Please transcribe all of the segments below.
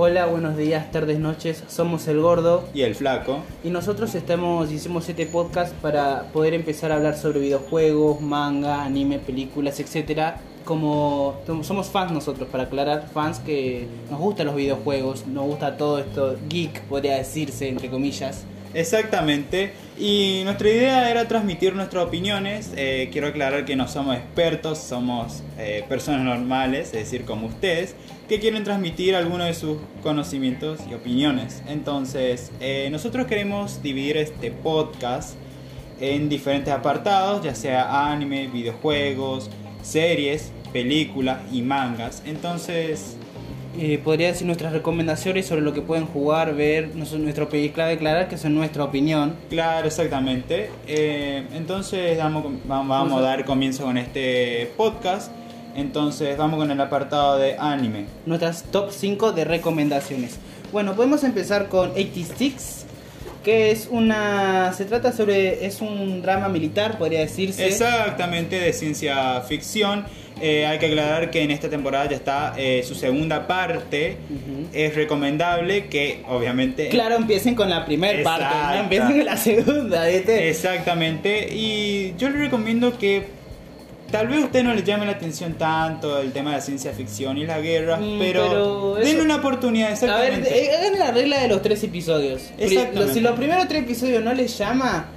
Hola, buenos días, tardes, noches. Somos el Gordo Y el flaco. y nosotros estamos hicimos este podcast para poder empezar a hablar sobre videojuegos, manga, anime, películas, etcétera. Como somos fans nosotros, para aclarar, fans que nos gustan los videojuegos, nos gusta todo esto geek, podría decirse entre comillas. Exactamente. Y nuestra idea era transmitir nuestras opiniones. Eh, quiero aclarar que no somos expertos, somos eh, personas normales, es decir, como ustedes, que quieren transmitir algunos de sus conocimientos y opiniones. Entonces, eh, nosotros queremos dividir este podcast en diferentes apartados, ya sea anime, videojuegos, series, películas y mangas. Entonces, Eh, podría decir nuestras recomendaciones sobre lo que pueden jugar, ver, nuestro país clave aclarar que son nuestra opinión. Claro, exactamente. Eh, entonces damos, vamos, vamos a dar comienzo con este podcast. Entonces vamos con el apartado de anime. nuestras top 5 de recomendaciones. Bueno, podemos empezar con 86, que es una... Se trata sobre... es un drama militar, podría decirse. Exactamente, de ciencia ficción. Eh, hay que aclarar que en esta temporada ya está eh, su segunda parte. Es recomendable que obviamente... Claro, empiecen con la primera parte, no empiecen con la segunda, ¿viste? Exactamente. Y yo le recomiendo que tal vez a usted no le llame la atención tanto el tema de la ciencia ficción y la guerra, Mm, pero, pero denle una oportunidad, A ver, exactamente. eh, hagan la regla de los tres episodios. Exactamente. Si los primeros tres episodios no les llama,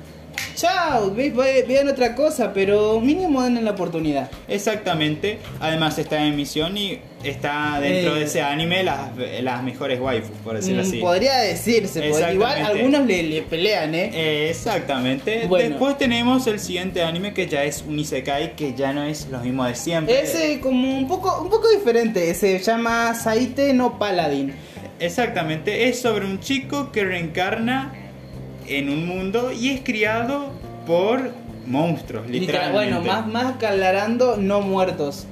chao, ve- ve- vean otra cosa, pero mínimo denle la oportunidad. Exactamente. Además está en emisión y está dentro Eh. de ese anime las, las mejores waifus, por decirlo Mm, así. Podría decirse, pod- igual Exactamente. algunos le, le pelean, ¿eh? Eh, Exactamente. Bueno. Después tenemos el siguiente anime que ya es un isekai, que ya no es lo mismo de siempre. Es eh, como un poco, un poco diferente, se llama Saite no Paladin. Exactamente. Es sobre un chico que reencarna en un mundo y es criado por monstruos, Literal, literalmente. bueno, más, más aclarando, no muertos.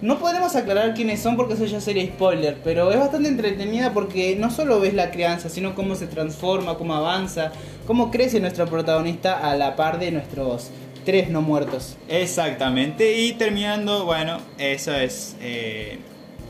No podemos aclarar quiénes son porque eso ya sería spoiler, pero es bastante entretenida porque no solo ves la crianza, sino cómo se transforma, cómo avanza, cómo crece nuestro protagonista a la par de nuestros tres no muertos. Exactamente, y terminando, bueno, eso es eh,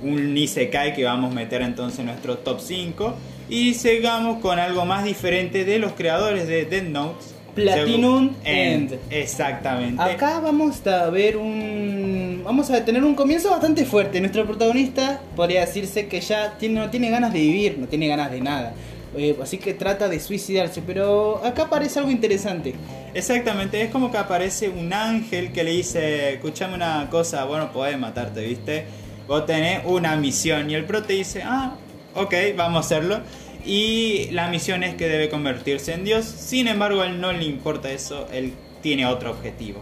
un Isekai que vamos a meter entonces en nuestro top 5. Y sigamos con algo más diferente de los creadores de Dead Note. Platinum Según- End. Exactamente. Acá vamos a ver un. Vamos a tener un comienzo bastante fuerte. Nuestro protagonista podría decirse que ya tiene, no tiene ganas de vivir, no tiene ganas de nada. Eh, así que trata de suicidarse. Pero acá aparece algo interesante. Exactamente, es como que aparece un ángel que le dice, escuchame una cosa, bueno, podés matarte, ¿viste? Vos tenés una misión y el pro te dice, ah, ok, vamos a hacerlo. Y la misión es que debe convertirse en Dios, sin embargo a él no le importa eso, él tiene otro objetivo.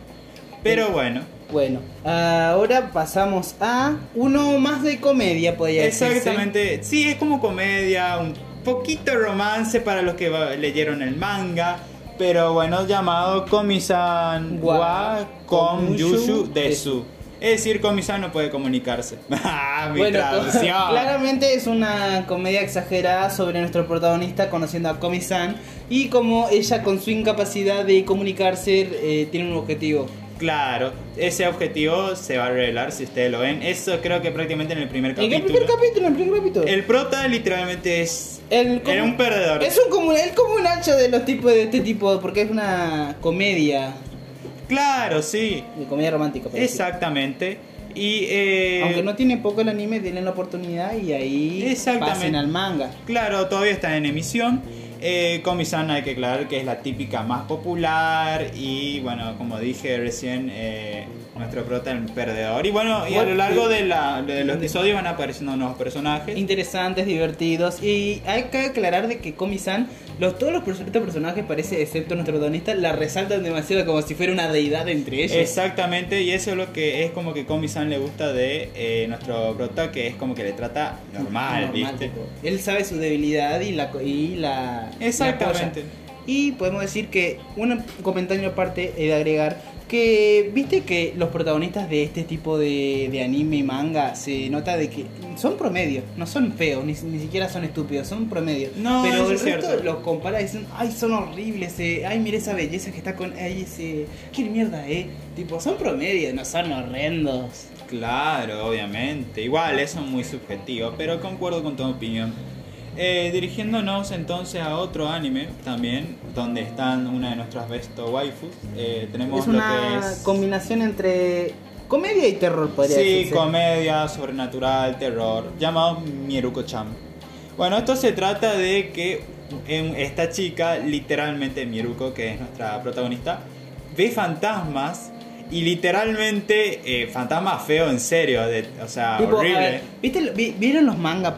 Pero bueno, Bueno, ahora pasamos a uno más de comedia, podría decirse. exactamente, sí, es como comedia, un poquito romance para los que leyeron el manga. Pero bueno, llamado Komi-san Wa Komyushu Komyushu Desu. Es decir, no puede comunicarse. Ah, Mi Bueno, traducción. claramente es una comedia exagerada sobre nuestro protagonista conociendo a Komi-san y como ella con su incapacidad de comunicarse eh, tiene un objetivo. Claro, ese objetivo se va a revelar si ustedes lo ven. Eso creo que prácticamente en el primer ¿En capítulo. el primer capítulo? ¿En el primer capítulo? El prota literalmente es. El era un perdedor. Es un como, el como un hacha de los tipos de este tipo, porque es una comedia, Claro, sí. de comedia romántica. por. Exactamente. Y. eh, Aunque no tiene poco el anime, denle la oportunidad y ahí pasen al manga. Claro, todavía está en emisión. Eh, Komi-san hay que aclarar que es la típica más popular y bueno, como dije recién, eh, nuestro prota el perdedor. Y bueno, y a lo largo de, la, de los episodios van apareciendo nuevos personajes. Interesantes, divertidos. Y hay que aclarar de que Komi-san, los, todos los estos personajes, parece, excepto nuestro protagonista, la resaltan demasiado como si fuera una deidad entre ellos. Exactamente, y eso es lo que es como que Komi-san le gusta de eh, nuestro prota, que es como que le trata normal, ¿viste? tipo. Él sabe su debilidad y la, y la Exactamente. Y podemos decir que un comentario aparte he de agregar Que viste que los protagonistas de este tipo de, de anime y manga se nota de que son promedio, no son feos, ni, ni siquiera son estúpidos, son promedio. No, Pero eso el es resto cierto. los compara y dicen, ay, son horribles, eh, ay, mira esa belleza que está con, ay, ese, qué mierda, eh. Tipo, son promedio, no son horrendos. Claro, obviamente. Igual, eso es muy subjetivo, pero concuerdo con tu opinión. Eh, dirigiéndonos entonces a otro anime también, donde están una de nuestras besto waifus, eh, tenemos Es lo una que es... combinación entre comedia y terror, podría Sí, decirse. comedia, sobrenatural, terror, llamado Mieruko-chan. Bueno, esto se trata de que en- esta chica, literalmente Mieruko, que es nuestra protagonista, ve fantasmas y literalmente eh, fantasmas feos en serio, de- o sea, Tipo, horrible. ver, ¿viste, vi- ¿Vieron los manga,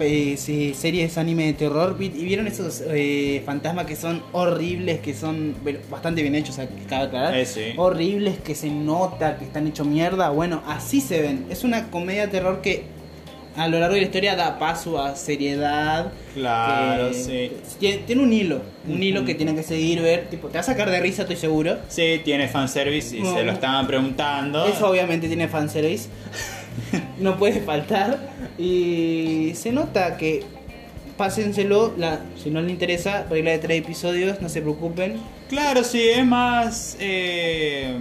series anime de terror? Vi- ¿Y vieron esos eh, fantasmas que son horribles, que son bueno, bastante bien hechos, o sea, que cabe aclarar? Eh, sí. Horribles, que se nota, que están hechos mierda. Bueno, así se ven. Es una comedia de terror que a lo largo de la historia da paso a seriedad. Claro, que- sí. Tiene, tiene un hilo, un hilo que tiene que seguir, ver. Tipo, te va a sacar de risa, estoy seguro. Sí, tiene fanservice y No. se lo estaban preguntando. Eso obviamente tiene fanservice. no puede faltar. Y se nota que pásenselo. La, si no les interesa, regla de tres episodios, no se preocupen. Claro, sí, es más. eh,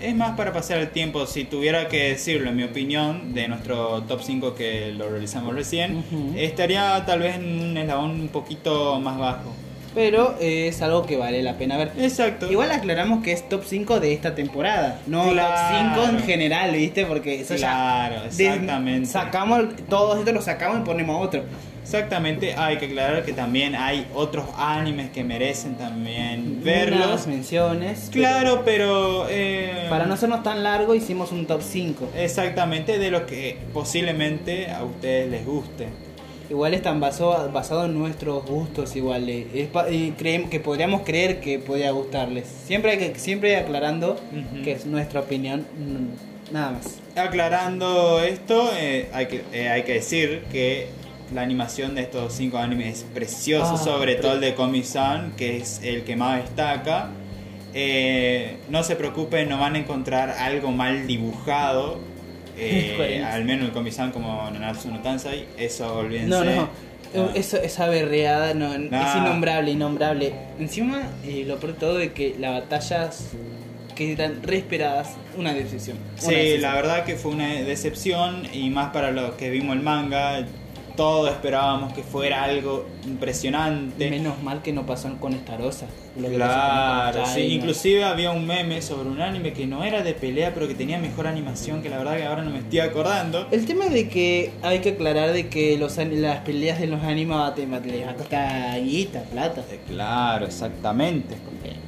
es más para pasar el tiempo. Si tuviera que decirlo, en mi opinión, de nuestro top 5 que lo realizamos recién, Ujú. estaría tal vez en un eslabón un poquito más bajo. Pero eh, es algo que vale la pena ver. Exacto. Igual aclaramos que es top 5 de esta temporada, no Claro. top 5 en general, ¿viste? Porque eso Claro, ya. de- exactamente. sacamos todos estos, los sacamos y ponemos otro. Exactamente, hay que aclarar que también hay otros animes que merecen también Unas verlos. menciones. Claro, pero. eh, pero Para no hacernos tan largo, hicimos un top 5. Exactamente de lo que posiblemente a ustedes les guste. Igual están basado, basado en nuestros gustos igual. eh, es y creemos que podríamos creer que podría gustarles. Siempre hay que siempre aclarando Ujú. que es nuestra opinión, nada más. Aclarando esto, eh, hay, que, eh, hay que decir que la animación de estos cinco animes es precioso, Ah, sobre pre- todo el de Komi-san, que es el que más destaca. Eh, no se preocupen, no van a encontrar algo mal dibujado. eh, al menos el Komi-san como Nanatsu no Tansai, eso olvídense. No, no. Ah. Eso, esa berreada no, es Nah. innombrable, innombrable. Encima, eh, lo peor todo de que las batallas quedan re esperadas, una decisión. Una Sí, decisión. la verdad que fue una decepción y más para los que vimos el manga, todos esperábamos que fuera algo impresionante. Menos mal que no pasó con Estarosa. Lo que Claro, sí, inclusive había un meme sobre un anime que no era de pelea, pero que tenía mejor animación, que la verdad que ahora no me estoy acordando. El tema es de que hay que aclarar de que los, las peleas de los animes les va guita, plata. Eh, Claro, exactamente.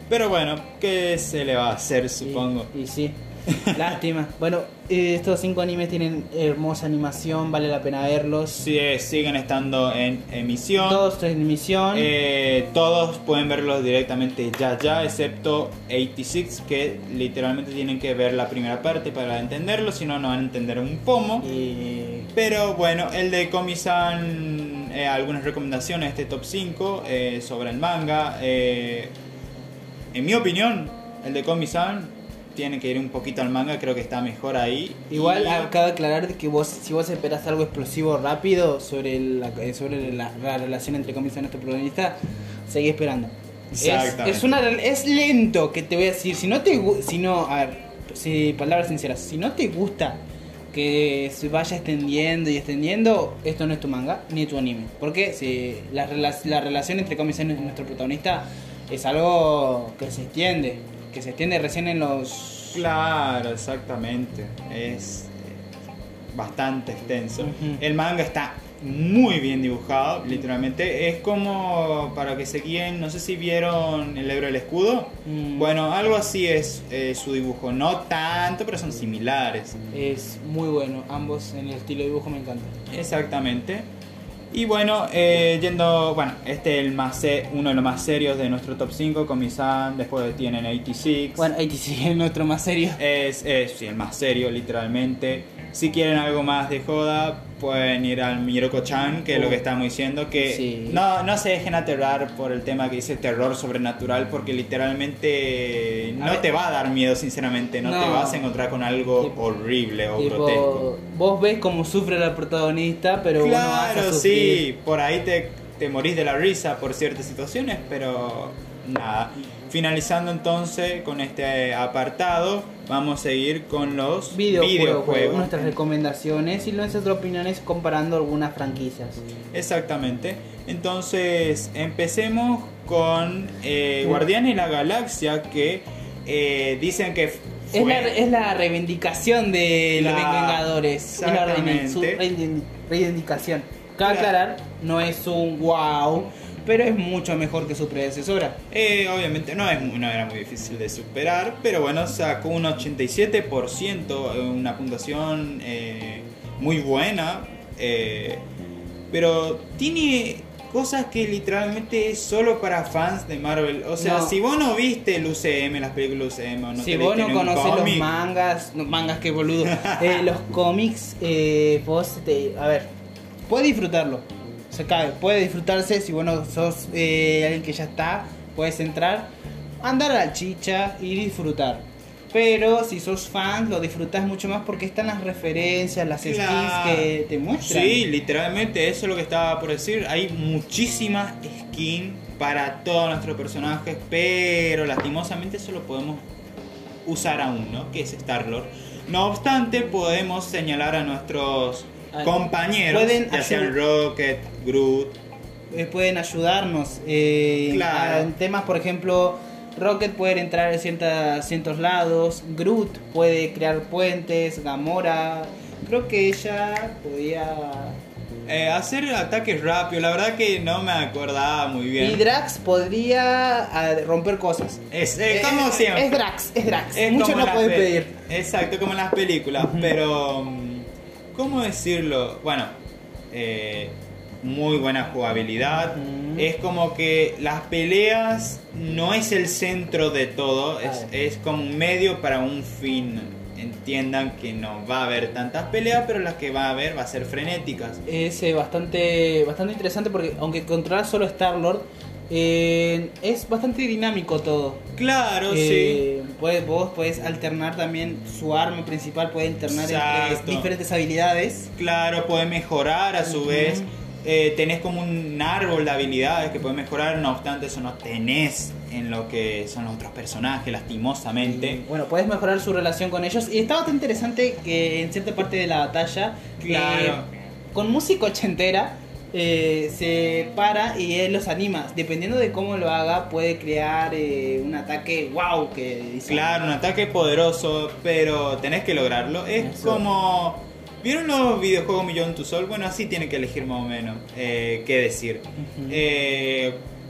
Pero bueno, ¿qué se le va a hacer, supongo? Y, y sí, lástima. Bueno, eh, estos cinco animes tienen hermosa animación, vale la pena verlos. Sí, eh, siguen estando en emisión. Todos en emisión. Eh, todos pueden verlos directamente ya ya, excepto 86, que literalmente tienen que ver la primera parte para entenderlo, si no, no van a entender un pomo. Y- Pero bueno, el de Komi-san, eh, algunas recomendaciones de este top 5 eh, sobre el manga. eh, en mi opinión, el de Komi-san tiene que ir un poquito al manga, creo que está mejor ahí. Igual Y- acaba de aclarar de que vos, si vos esperas algo explosivo rápido sobre la, eh, sobre la, la relación entre Comics y nuestro protagonista, seguí esperando. Es, Exactamente. es, una, rel- es lento que te voy a decir. Si no te si no, a ver, si, palabras sinceras, si no te gusta que se vaya extendiendo y extendiendo, esto no es tu manga ni tu anime. Porque si la, la relación entre Comics y nuestro protagonista es algo que se extiende, que se extiende recién en los Claro, exactamente. Es eh, bastante extenso. El manga está muy bien dibujado, literalmente. Es como para que se guíen, no sé si vieron el libro del escudo. Mm. Bueno, algo así es eh, su dibujo. No tanto, pero son similares. Es muy bueno, ambos en el estilo de dibujo me encanta. Exactamente. Y bueno, eh, yendo, bueno, este es el más uno de los más serios de nuestro top 5, con Misan, después tienen 86. Bueno, ahí sí es nuestro más serio. Es, es sí, el más serio, literalmente. Si quieren algo más de joda, pueden ir al Miroko-chan, que es lo que estamos diciendo, que Sí. no, no se dejen aterrar por el tema que dice terror sobrenatural, porque literalmente no te va a dar miedo, sinceramente, no, te vas a encontrar con algo Tipo- horrible o Tipo, grotesco. vos ves cómo sufre la protagonista, pero Claro, sí, por ahí te, te morís de la risa por ciertas situaciones, pero nada. Finalizando entonces con este apartado, vamos a seguir con los Videojuegos, videojuegos. nuestras recomendaciones y nuestras opiniones comparando algunas franquicias. Exactamente. Entonces, empecemos con eh. Guardianes de la Galaxia, que eh, dicen que Es la, es la reivindicación de los Vengadores. Es la reivindicación. Cabe aclarar, no es un wow, pero es mucho mejor que su predecesora. Eh, obviamente no, es, muy- no era muy difícil de superar, pero bueno, sacó un 87%, eh, una puntuación eh, muy buena, eh, pero tiene cosas que literalmente es solo para fans de Marvel. O sea, No. si vos no viste el UCM, las películas UCM, no si te vos no conoces los mangas, no, mangas que boludo, eh, los cómics, eh, vos te, a ver, puedes disfrutarlo, se cae, puede disfrutarse si vos no sos eh, alguien que ya está, puedes entrar, andar a la chicha y disfrutar. Pero si sos fan, lo disfrutas mucho más porque están las referencias, las skins que te muestran. Sí, literalmente eso es lo que estaba por decir. Hay muchísimas skins para todos nuestros personajes, pero lastimosamente solo podemos usar a uno, que es Star-Lord. No obstante, podemos señalar a nuestros compañeros, pueden ya sean Rocket, Groot. eh, pueden ayudarnos eh, Claro. a- en temas, por ejemplo, Rocket puede entrar en ciertas, ciertos lados, Groot puede crear puentes, Gamora, creo que ella podía... Eh, hacer ataques rápidos, la verdad que no me acordaba muy bien. Y Drax podría ah, romper cosas. es eh, como es- siempre. Es Drax, es Drax. Es Mucho no pueden pe- pedir. Exacto, como en las películas. Pero, ¿cómo decirlo? Bueno, eh, muy buena jugabilidad. Ujú. Es como que las peleas no es el centro de todo, es, Claro. es como un medio para un fin. Entiendan que no va a haber tantas peleas, pero las que va a haber va a ser frenéticas. Es eh, bastante, bastante interesante porque aunque controlas solo Star-Lord, eh, es bastante dinámico todo. Claro, Eh, puedes- vos puedes alternar también su arma principal, puede alternar entre diferentes habilidades. sí. Claro, puede mejorar a su vez. Eh, tenés como un árbol de habilidades que puede mejorar, no obstante eso no tenés en lo que son los otros personajes, lastimosamente. Y, bueno, puedes mejorar su relación con ellos. Y está bastante interesante que en cierta parte de la batalla, Claro. eh, con música ochentera, eh, se para y él los anima. Dependiendo de cómo lo haga, puede crear eh, un ataque wow que dice. Claro, un ataque poderoso, pero tenés que lograrlo. Es Eso. como... ¿Vieron los videojuegos Millón to Sol? Bueno, así tiene que elegir más o menos eh, qué decir.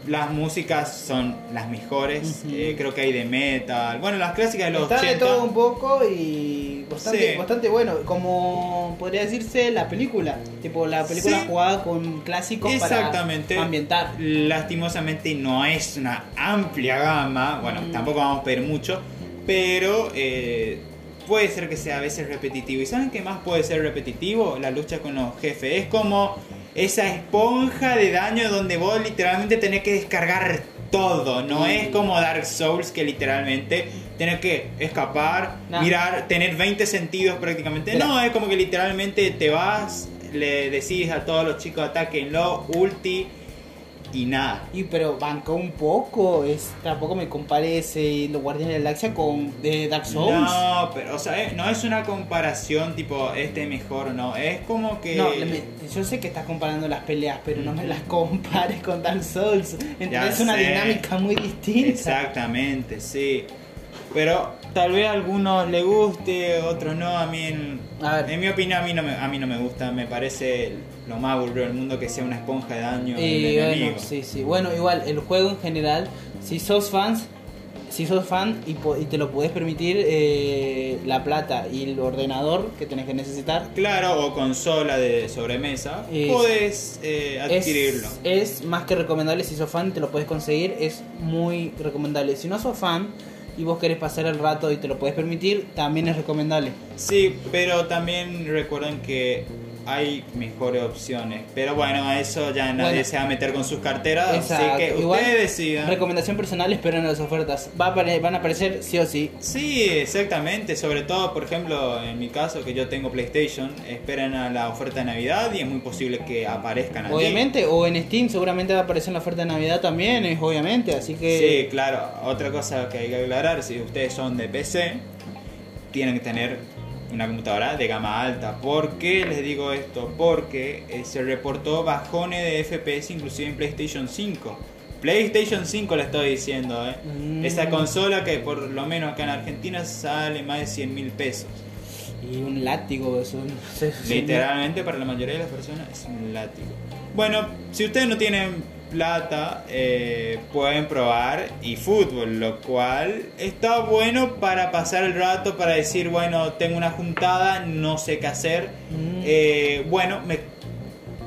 Las músicas son las mejores, eh, creo que hay de metal. Bueno, las clásicas de los Está de 80. todo un poco y bastante, Sí. bastante bueno, como podría decirse la película, tipo la película Sí. jugada con clásicos Exactamente. para ambientar. Lastimosamente no es una amplia gama, bueno, Mm. tampoco vamos a pedir mucho, pero eh, puede ser que sea a veces repetitivo. ¿Y saben qué más puede ser repetitivo? La lucha con los jefes. Es como esa esponja de daño donde vos literalmente tenés que descargar todo. No Mm. es como Dark Souls que literalmente tenés que escapar, No. mirar, tener 20 sentidos prácticamente. Mira. No, es como que literalmente te vas, le decís a todos los chicos ataquenlo, ulti y nada. Y pero bancó un poco, es tampoco me compare ese los Guardianes de la Galaxia con eh, Dark Souls. No, pero o sea, eh, no es una comparación tipo este mejor o no, es como que No, me- yo sé que estás comparando las peleas, pero no me las compares con Dark Souls. Entonces es una sé. dinámica muy distinta. Exactamente, sí. Pero tal vez a algunos le guste, otros no. A mí, en, A ver. en mi opinión, a mí, no me, a mí no me gusta. Me parece lo más aburrido del mundo que sea una esponja de daño Y el bueno, sí, sí. Bueno, igual, el juego en general, si sos fans, si sos fan y, te lo puedes permitir, eh, la plata y el ordenador que tenés que necesitar, Claro, o consola de sobremesa, Es- puedes eh, adquirirlo. Es, es más que recomendable si sos fan, te lo puedes conseguir, es muy recomendable. Si no sos fan y vos querés pasar el rato y te lo puedes permitir, también es recomendable. Sí, pero también recuerden que hay mejores opciones. Pero bueno, a eso ya nadie Bueno. se va a meter con sus carteras. Exacto. Así que Igual, ustedes decidan. Recomendación personal, esperen las ofertas. Va a apare- van a aparecer sí o sí. Sí, exactamente. Sobre todo, por ejemplo, en mi caso, que yo tengo PlayStation, esperan a la oferta de Navidad y es muy posible que aparezcan allí. Obviamente, o en Steam seguramente va a aparecer la oferta de Navidad también, es obviamente, así que... Sí, claro. Otra cosa que hay que aclarar, si ustedes son de PC, tienen que tener una computadora de gama alta. ¿Por qué les digo esto? Porque eh, se reportó bajones de FPS inclusive en PlayStation 5. PlayStation 5 le estoy diciendo, ¿eh? Mm. Esa consola que por lo menos acá en Argentina sale más de 100 mil pesos. Y un látigo, eso. Literalmente para la mayoría de las personas es un látigo. Bueno, si ustedes no tienen plata, eh, pueden probar eFootball, lo cual está bueno para pasar el rato, para decir, bueno, tengo una juntada, no sé qué hacer. Mm. Eh, bueno, me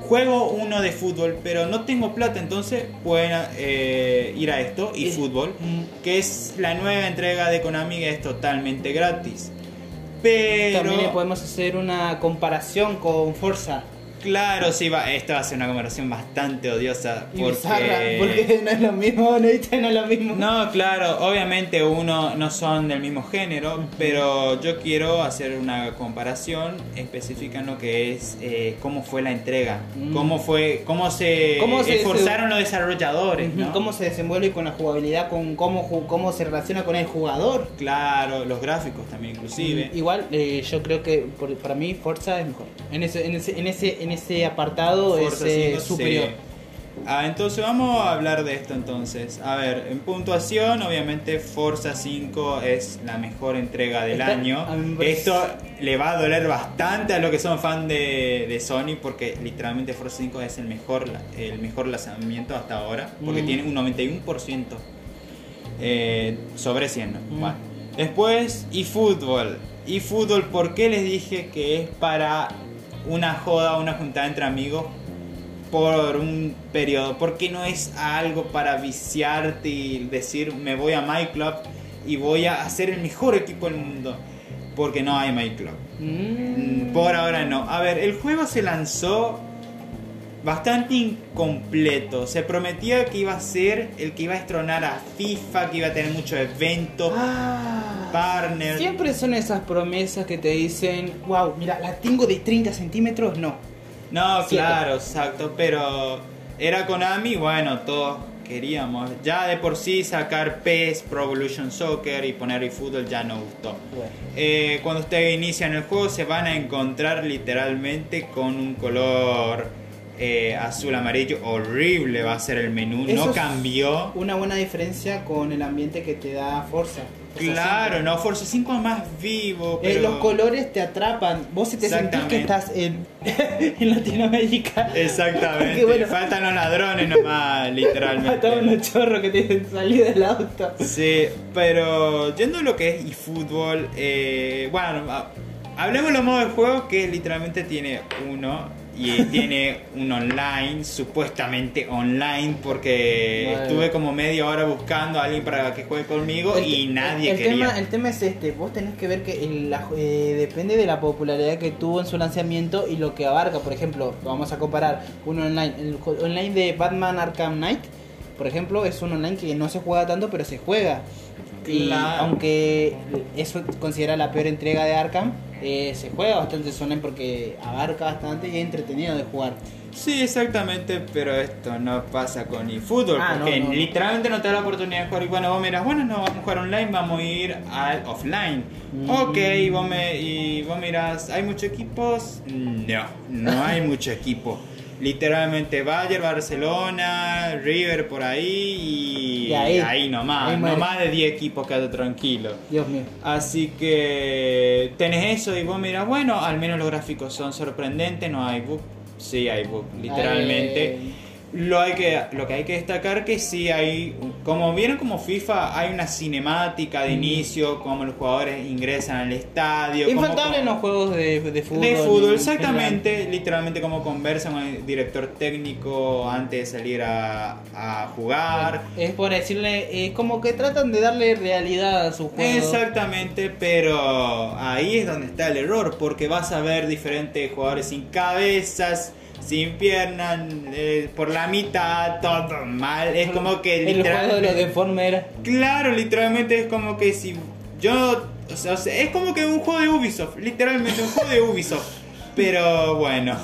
juego uno de fútbol, pero no tengo plata, entonces pueden eh, ir a esto, Y- eFootball, Mm. que es la nueva entrega de Konami, que es totalmente gratis. Pero... También le podemos hacer una comparación con Forza. Claro, sí, va, esta va a ser una comparación bastante odiosa. Y Porque... bizarra, porque no es lo mismo, no, es lo mismo. No, claro, obviamente uno no son del mismo género, pero yo quiero hacer una comparación específica en lo que es eh, cómo fue la entrega, Mm. cómo fue, cómo se, ¿Cómo se- esforzaron los desarrolladores. Cómo se desenvuelve con la jugabilidad, con cómo, cómo se relaciona con el jugador. Claro, los gráficos también inclusive. Igual, eh, yo creo que por- para mí Forza es mejor. En ese, en ese, en ese, en ese apartado es eh, 5, superior. sí. Ah, entonces vamos a hablar de esto entonces. A ver, en puntuación, obviamente Forza 5 es la mejor entrega del Está- año. Esto le va a doler bastante a los que son fan de, de Sony porque literalmente Forza 5 es el mejor, el mejor lanzamiento hasta ahora porque Mm. tiene un 91% eh, sobre 100. ¿no? Mm. Bueno. Después, eFootball. eFootball, ¿por qué les dije que es para una joda, una juntada entre amigos? por un periodo, porque no es algo para viciarte y decir me voy a My Club y voy a hacer el mejor equipo del mundo, porque no hay My Club. Mm. Por ahora no. A ver, el juego se lanzó bastante incompleto. Se prometía que iba a ser el que iba a estronar a FIFA, que iba a tener muchos eventos, Ah, partners. Siempre son esas promesas que te dicen, wow, mira, la tengo de 30 centímetros, no. No, Siete. claro, exacto, pero era Konami, bueno, todos queríamos. Ya de por sí sacar PES, Pro Evolution Soccer y poner eFootball ya no gustó. Bueno. Eh, cuando ustedes inician el juego se van a encontrar literalmente con un color eh, azul amarillo horrible va a ser el menú, Eso no es cambió. Una buena diferencia con el ambiente que te da Forza. Claro, 5. no, Forza 5 es más vivo, Eh, los colores te atrapan. Vos si te sentís que estás en, en Latinoamérica. Exactamente, bueno. faltan los ladrones nomás, literalmente. Mataban unos chorros que dicen salir del auto. Sí, pero yendo a lo que es eFootball, eh, bueno, a- hablemos de los modos de juego que literalmente tiene uno y tiene un online, supuestamente online, porque Bueno. estuve como media hora buscando a alguien para que juegue conmigo El y nadie el quería. Tema, el tema es este, vos tenés que ver que el- la- eh, depende de la popularidad que tuvo en su lanzamiento y lo que abarca. Por ejemplo, vamos a comparar un online, el online de Batman Arkham Knight, por ejemplo, es un online que no se juega tanto, pero se juega. Y Claro. aunque eso considera la peor entrega de Arkham, eh, se juega bastante online porque abarca bastante y es entretenido de jugar. Sí, exactamente, pero esto no pasa con eFootball, Ah, porque no, no. literalmente no te da la oportunidad de jugar. Y bueno, vos miras, bueno, no vamos a jugar online, vamos a ir al offline. Mm. Ok, y vos, me, y vos miras, ¿hay muchos equipos? No, no hay mucho equipo. Literalmente Bayern, Barcelona, River por ahí y, Y ahí. ahí, nomás. Ahí no muere. más de 10 equipos, quédate tranquilo. Dios mío. Así que tenés eso y vos miras, bueno, al menos los gráficos son sorprendentes, no hay bug. Sí, hay bug, literalmente. Lo, hay que, lo que hay que destacar que sí hay, como vieron como FIFA, hay una cinemática de inicio, como los jugadores ingresan al estadio. Infaltable en los juegos de, de fútbol. de fútbol, en exactamente, literalmente como conversan con el director técnico antes de salir a, a jugar. Es por decirle, es como que tratan de darle realidad a su juego. Exactamente, pero ahí es donde está el error, porque vas a ver diferentes jugadores sin cabezas, sin piernas, eh, por la mitad, todo mal. Es como que El juego de los literalmente... Claro, literalmente es como que si yo... O sea, o sea, es como que un juego de Ubisoft, literalmente un juego de Ubisoft. Pero bueno.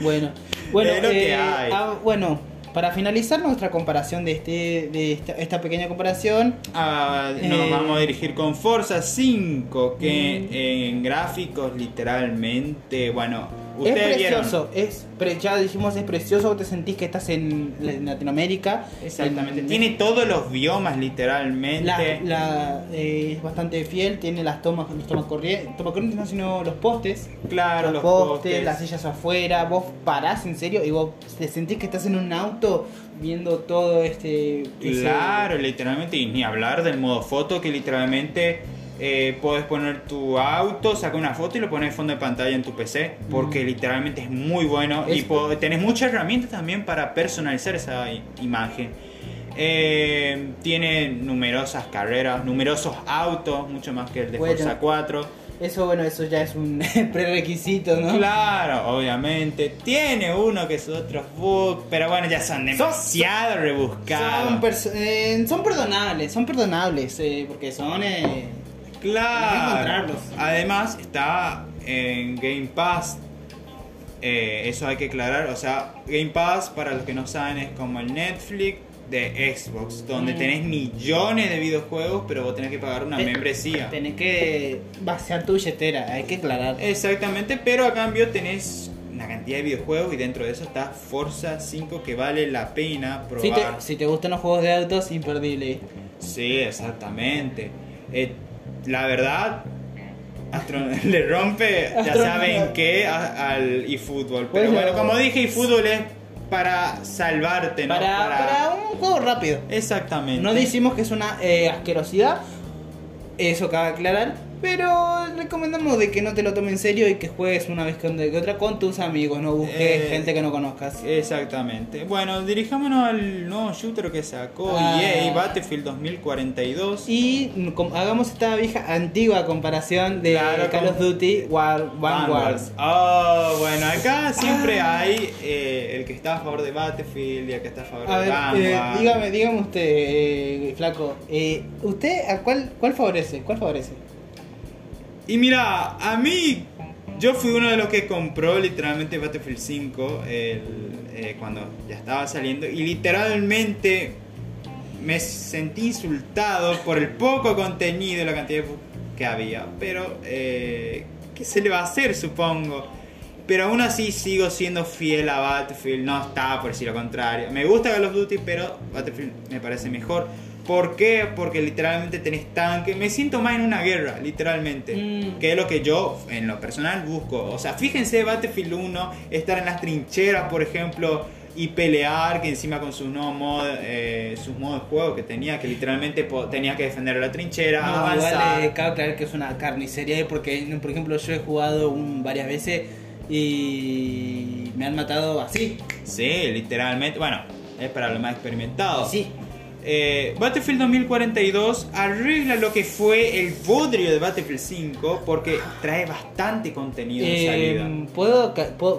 Bueno, bueno, Es lo que eh, hay. ah, bueno, para finalizar nuestra comparación de este, de esta, esta pequeña comparación, Ah, nos Eh. vamos a dirigir con Forza 5, que Mm. en gráficos literalmente, bueno, es vieron. precioso, es pre- ya dijimos es precioso, te sentís que estás en, en Latinoamérica. Exactamente, En- tiene todos los biomas literalmente. la, la, eh, es bastante fiel, tiene las tomas, los tomas corrientes, tomas corrientes no, sino los postes. claro, los, los postes, postes. las sillas afuera, vos parás en serio y vos te sentís que estás en un auto viendo todo este... ese- Claro, literalmente, y ni hablar del modo foto que literalmente eh, puedes poner tu auto, sacar una foto y lo pones fondo de pantalla en tu PC, porque literalmente es muy bueno y Es- tenés muchas herramientas también para personalizar esa imagen. Eh, tiene numerosas carreras, numerosos autos, mucho más que el de Bueno. Forza 4. Eso, bueno, eso ya es un prerequisito, ¿no? Claro, obviamente. Tiene uno que es otros bugs, pero bueno, ya son demasiado rebuscados. Son, perso- eh, son perdonables, son perdonables, eh, porque son... Claro. Además está en Game Pass. Eh, eso hay que aclarar. O sea, Game Pass, para los que no saben, es como el Netflix de Xbox, donde Mm. tenés millones de videojuegos, pero vos tenés que pagar una te- membresía. Tenés que vaciar tu billetera, hay que aclarar. Exactamente, pero a cambio tenés una cantidad de videojuegos y dentro de eso está Forza 5 que vale la pena probar. Si te, si te gustan los juegos de autos, imperdible. Sí, exactamente. Eh, la verdad, le rompe, ya saben qué, a- al eFootball. Pero Bueno. bueno, como dije, eFootball es para salvarte, ¿no? Para, para un juego rápido. Exactamente. No decimos que es una eh, asquerosidad, eso cabe aclarar, pero recomendamos de que no te lo tomes en serio y que juegues una vez que otra con tus amigos, no busques Eh, gente que no conozcas. Exactamente. Bueno, dirijámonos al nuevo shooter que sacó Ah. EA Battlefield 2042. Y hagamos esta vieja antigua comparación de Claro, Call of Duty War, Vanguards. Oh, bueno, acá siempre Ah. hay eh, el que está a favor de Battlefield y el que está a favor A de ver, eh, Vanguard. dígame, dígame usted, eh, flaco, eh, ¿usted a cuál, cuál favorece? ¿Cuál favorece? Y mira, a mí, yo fui uno de los que compró literalmente Battlefield 5 el, eh, cuando ya estaba saliendo. Y literalmente me sentí insultado por el poco contenido y la cantidad que había. Pero, eh, ¿qué se le va a hacer, supongo? Pero aún así sigo siendo fiel a Battlefield. No está por decir lo contrario. Me gusta Call of Duty, pero Battlefield me parece mejor. ¿Por qué? Porque literalmente tenés tanque. Me siento más en una guerra, literalmente. Mm. Que es lo que yo, en lo personal, busco. O sea, fíjense Battlefield 1, estar en las trincheras, por ejemplo, y pelear, que encima con sus nuevos modos, eh, sus modos de juego que tenía, que literalmente tenía que defender la trinchera, No, avanzar. igual eh, cabe aclarar que es una carnicería porque, por ejemplo, yo he jugado un, varias veces y me han matado así. Sí, literalmente. Bueno, es para los más experimentados. Sí. Eh, Battlefield 2042 arregla lo que fue el bodrio de Battlefield 5 porque trae bastante contenido de salida. Puedo-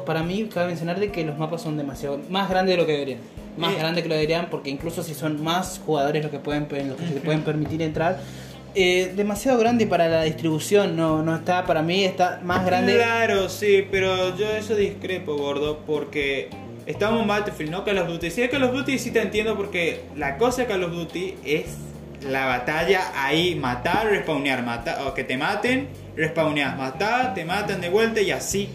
para mí cabe mencionar de que los mapas son demasiado más grandes de lo que deberían. Más Eh. grandes que lo deberían porque incluso si son más jugadores los que pueden los que se pueden permitir entrar, eh, demasiado grande para la distribución. No, no está para mí está más grande. Claro, sí, pero yo eso discrepo, gordo, porque estamos en Battlefield, no Call of Duty. Es Call of Duty sí te entiendo porque la cosa de Call of Duty es la batalla ahí, matar, respawnear, matar, o que te maten, respawnear, matar, te matan de vuelta y así.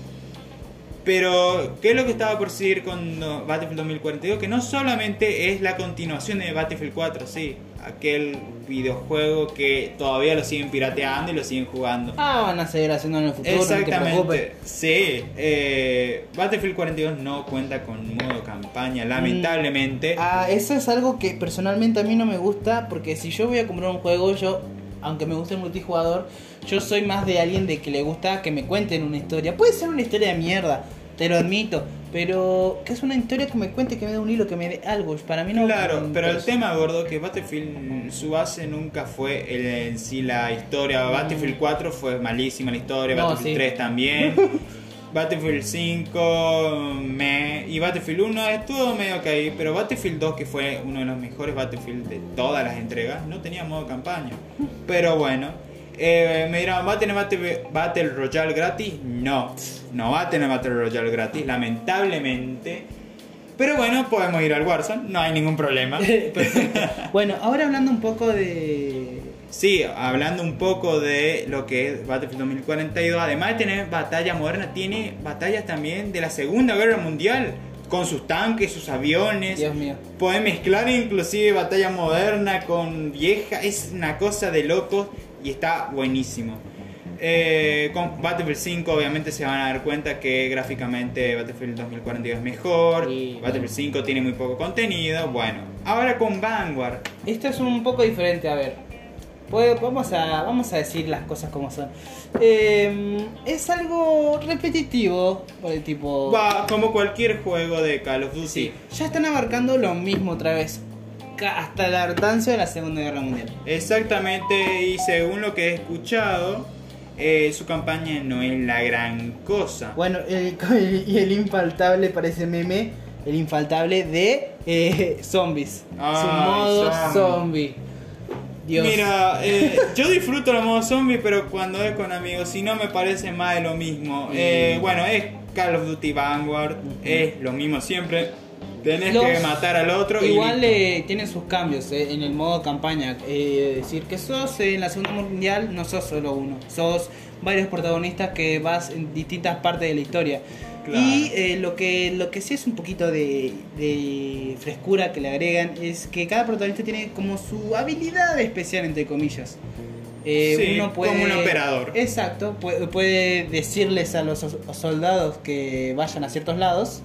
Pero, ¿qué es lo que estaba por seguir con Battlefield 2042? Que no solamente es la continuación de Battlefield 4, sí. Aquel videojuego que todavía lo siguen pirateando y lo siguen jugando. Ah, van a seguir haciendo en el futuro. Exactamente, sí. eh, Battlefield 42 no cuenta con modo campaña, lamentablemente. Ah, eso es algo que personalmente a mí no me gusta porque si yo voy a comprar un juego, yo, aunque me guste el multijugador, yo soy más de alguien de que le gusta que me cuenten una historia. Puede ser una historia de mierda, te lo admito, pero que es una historia que me cuente, que me dé un hilo, que me dé algo. Para mí no. Claro, pero el tema, gordo, que Battlefield, su base nunca fue el- en sí la historia. Battlefield 4 fue malísima la historia, Mm. No, Battlefield sí. 3 también. Battlefield 5 me, y Battlefield 1 estuvo medio ok, pero Battlefield 2, que fue uno de los mejores Battlefield de todas las entregas, no tenía modo campaña. Pero bueno, eh, me dirán, ¿va a tener Battle, Battle Royale gratis? No, no va a tener Battle Royale gratis, lamentablemente. Pero bueno, podemos ir al Warzone, no hay ningún problema. Bueno, ahora hablando un poco de. Sí, hablando un poco de lo que es Battlefield 2042, además de tener batalla moderna, tiene batallas también de la Segunda Guerra Mundial, con sus tanques, sus aviones. Dios mío. Puede mezclar inclusive batalla moderna con vieja, es una cosa de locos y está buenísimo. Eh, con Battlefield 5 obviamente se van a dar cuenta que gráficamente Battlefield 2042 es mejor. Battlefield 5 tiene muy poco contenido, bueno, ahora con Vanguard, Esto es un poco diferente, a ver. Vamos, a, vamos a decir las cosas como son. Eh, es algo repetitivo, tipo... Va, como cualquier juego de Call of Duty. Sí, ya están abarcando lo mismo otra vez. Hasta la hartancia de la Segunda Guerra Mundial. Exactamente, y según lo que he escuchado, eh, su campaña no es la gran cosa. Bueno, el, y el infaltable parece meme, el infaltable de eh, zombies. Su modo zombie. zombie. Dios. Mira, eh, yo disfruto los modos zombies, pero cuando es con amigos, si no me parece más de lo mismo. Eh, bueno, es Call of Duty Vanguard, es lo mismo siempre. Tenés Los- que matar al otro Igual y eh, tienen sus cambios eh, en el modo campaña. Eh, decir que sos eh, en la Segunda Mundial, no sos solo uno. Sos varios protagonistas que vas en distintas partes de la historia. Claro. Y eh, lo, que, lo que sí es un poquito de, de frescura que le agregan es que cada protagonista tiene como su habilidad especial, entre comillas. Eh, Sí, uno puede, como un operador. Exacto, puede, puede decirles a los so- soldados que vayan a ciertos lados.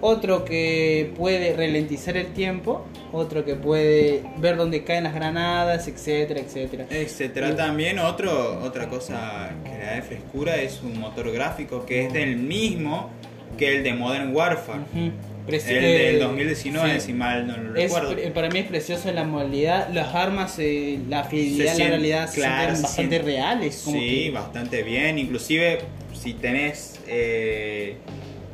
Otro que puede ralentizar el tiempo. Otro que puede ver dónde caen las granadas, etcétera, etcétera. etcétera. También otro, otra cosa que le da de frescura es un motor gráfico que es del mismo que el de Modern Warfare. Preci- El eh, del 2019, sí. si mal no lo recuerdo. para mí es precioso la modalidad, las armas, eh, la fidelidad, la realidad claro, se bastante reales. como Sí, que- bastante bien. Inclusive, si tenés eh,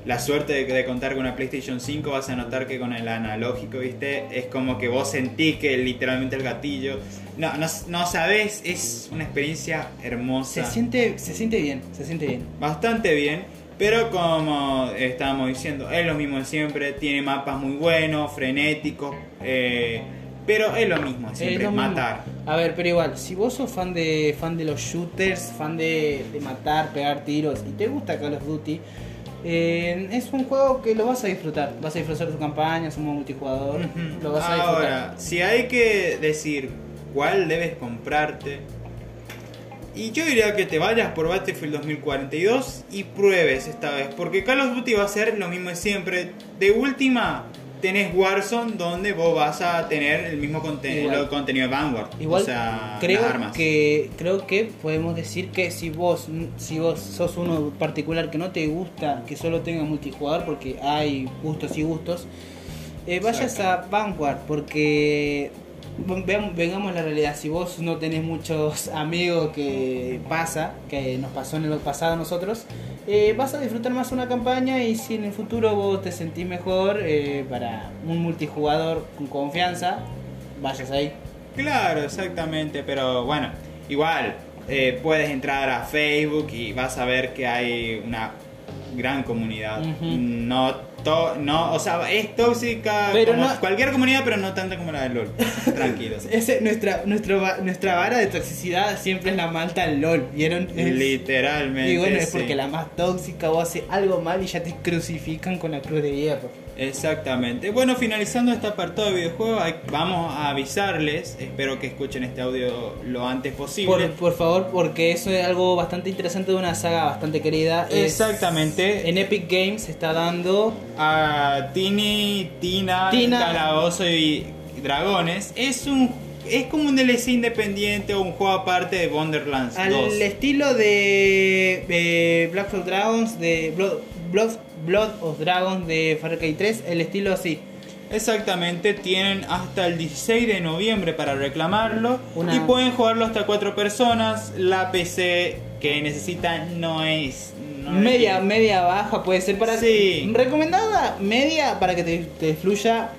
la suerte de, de contar con una PlayStation 5, vas a notar que con el analógico, ¿viste? Es como que vos sentís que literalmente el gatillo... No, no, no sabés, es una experiencia hermosa. se siente, se siente bien, se siente bien. Bastante bien. Pero como estábamos diciendo, es lo mismo de siempre. Tiene mapas muy buenos, frenéticos. eh, pero es lo mismo siempre, Es lo mismo. matar. A ver, pero igual, si vos sos fan de fan de los shooters, fan de, de matar, pegar tiros y te gusta Call of Duty, eh, es un juego que lo vas a disfrutar. Vas a disfrutar su campaña, su modo multijugador, Ujú. lo vas a disfrutar. Ahora, si hay que decir cuál debes comprarte, y yo diría que te vayas por Battlefield 2042 y pruebes esta vez, porque Call of Duty va a ser lo mismo de siempre. De última, tenés Warzone donde vos vas a tener el mismo conte- Igual. lo- contenido de Vanguard, Igual o sea, creo las armas. que creo que podemos decir que si vos si vos sos uno particular que no te gusta que solo tenga multijugador porque hay gustos y gustos eh, vayas a Vanguard porque vengamos la realidad si vos no tenés muchos amigos que pasa que nos pasó en el pasado a nosotros eh, vas a disfrutar más una campaña y si en el futuro vos te sentís mejor eh, para un multijugador con confianza vayas ahí Claro, exactamente, pero bueno, igual eh, puedes entrar a Facebook y vas a ver que hay una gran comunidad. No, to- no, o sea, es tóxica Pero como no- cualquier comunidad, pero no tanta como la de LOL. Tranquilos. Ese, nuestra, nuestro, nuestra vara de toxicidad siempre es la malta al LOL. ¿Vieron? Es- Literalmente. Y bueno, es sí. porque la más tóxica o hace algo mal y ya te crucifican con la cruz de hierro. Exactamente. Bueno, finalizando este apartado de videojuegos, vamos a avisarles. Espero que escuchen este audio lo antes posible. Por, por favor, porque eso es algo bastante interesante de una saga bastante querida. Es- Exactamente. en Epic Games se está dando a Tini, Tina, Tina. Calabozo y Dragones. Es un es como un DLC independiente o un juego aparte de Wonderlands al 2. estilo de, de Black Flag Dragons, de Blood, Blood, Blood of Dragons de Far Cry 3, el estilo así. Exactamente, tienen hasta el 16 de noviembre para reclamarlo Una- y pueden jugarlo hasta cuatro personas. La PC que necesitan no es no media, media baja puede ser para Sí. recomendada media para que te, te fluya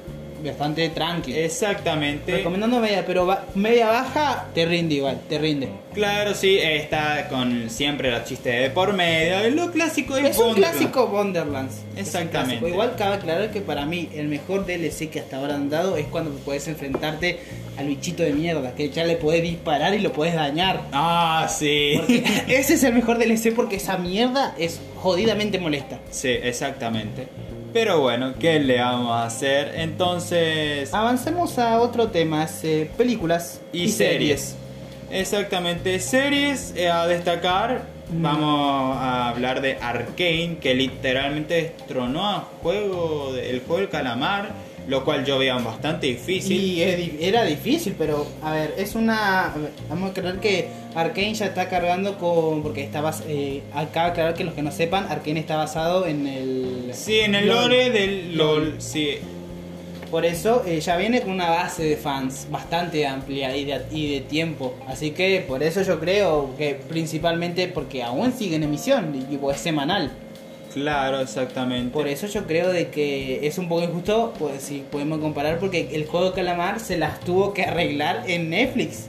bastante tranqui. Exactamente. Recomendando media, pero ba- media baja te rinde igual, te rinde. Claro, sí, está con siempre los chistes de por medio. Lo clásico es, Es un clásico Wonderlands. Exactamente. Igual cabe aclarar que para mí el mejor DLC que hasta ahora han dado es cuando puedes enfrentarte al bichito de mierda, que ya le podés disparar y lo podés dañar. Ah, sí. Porque ese es el mejor DLC porque esa mierda es jodidamente molesta. Sí, exactamente. Pero bueno, ¿qué le vamos a hacer? Entonces... Avancemos a otro tema, es, eh, películas y, series. Exactamente, series eh, a destacar. Mm. Vamos a hablar de Arkane, que literalmente destronó a juego de- el juego del calamar, lo cual yo veía bastante difícil. Y era difícil, pero a ver, es una. vamos a creer que Arkane ya está cargando con. Porque está bas- eh, acaba de aclarar que los que no sepan, Arkane está basado en el. Sí, en el LOL. lore del LOL, sí. Por eso eh, ya viene con una base de fans bastante amplia y de, y de tiempo. Así que por eso yo creo que principalmente porque aún sigue en emisión y tipo, es semanal. Claro, exactamente. Por eso yo creo de que es un poco injusto, pues si podemos comparar, porque el juego de Calamar se las tuvo que arreglar en Netflix.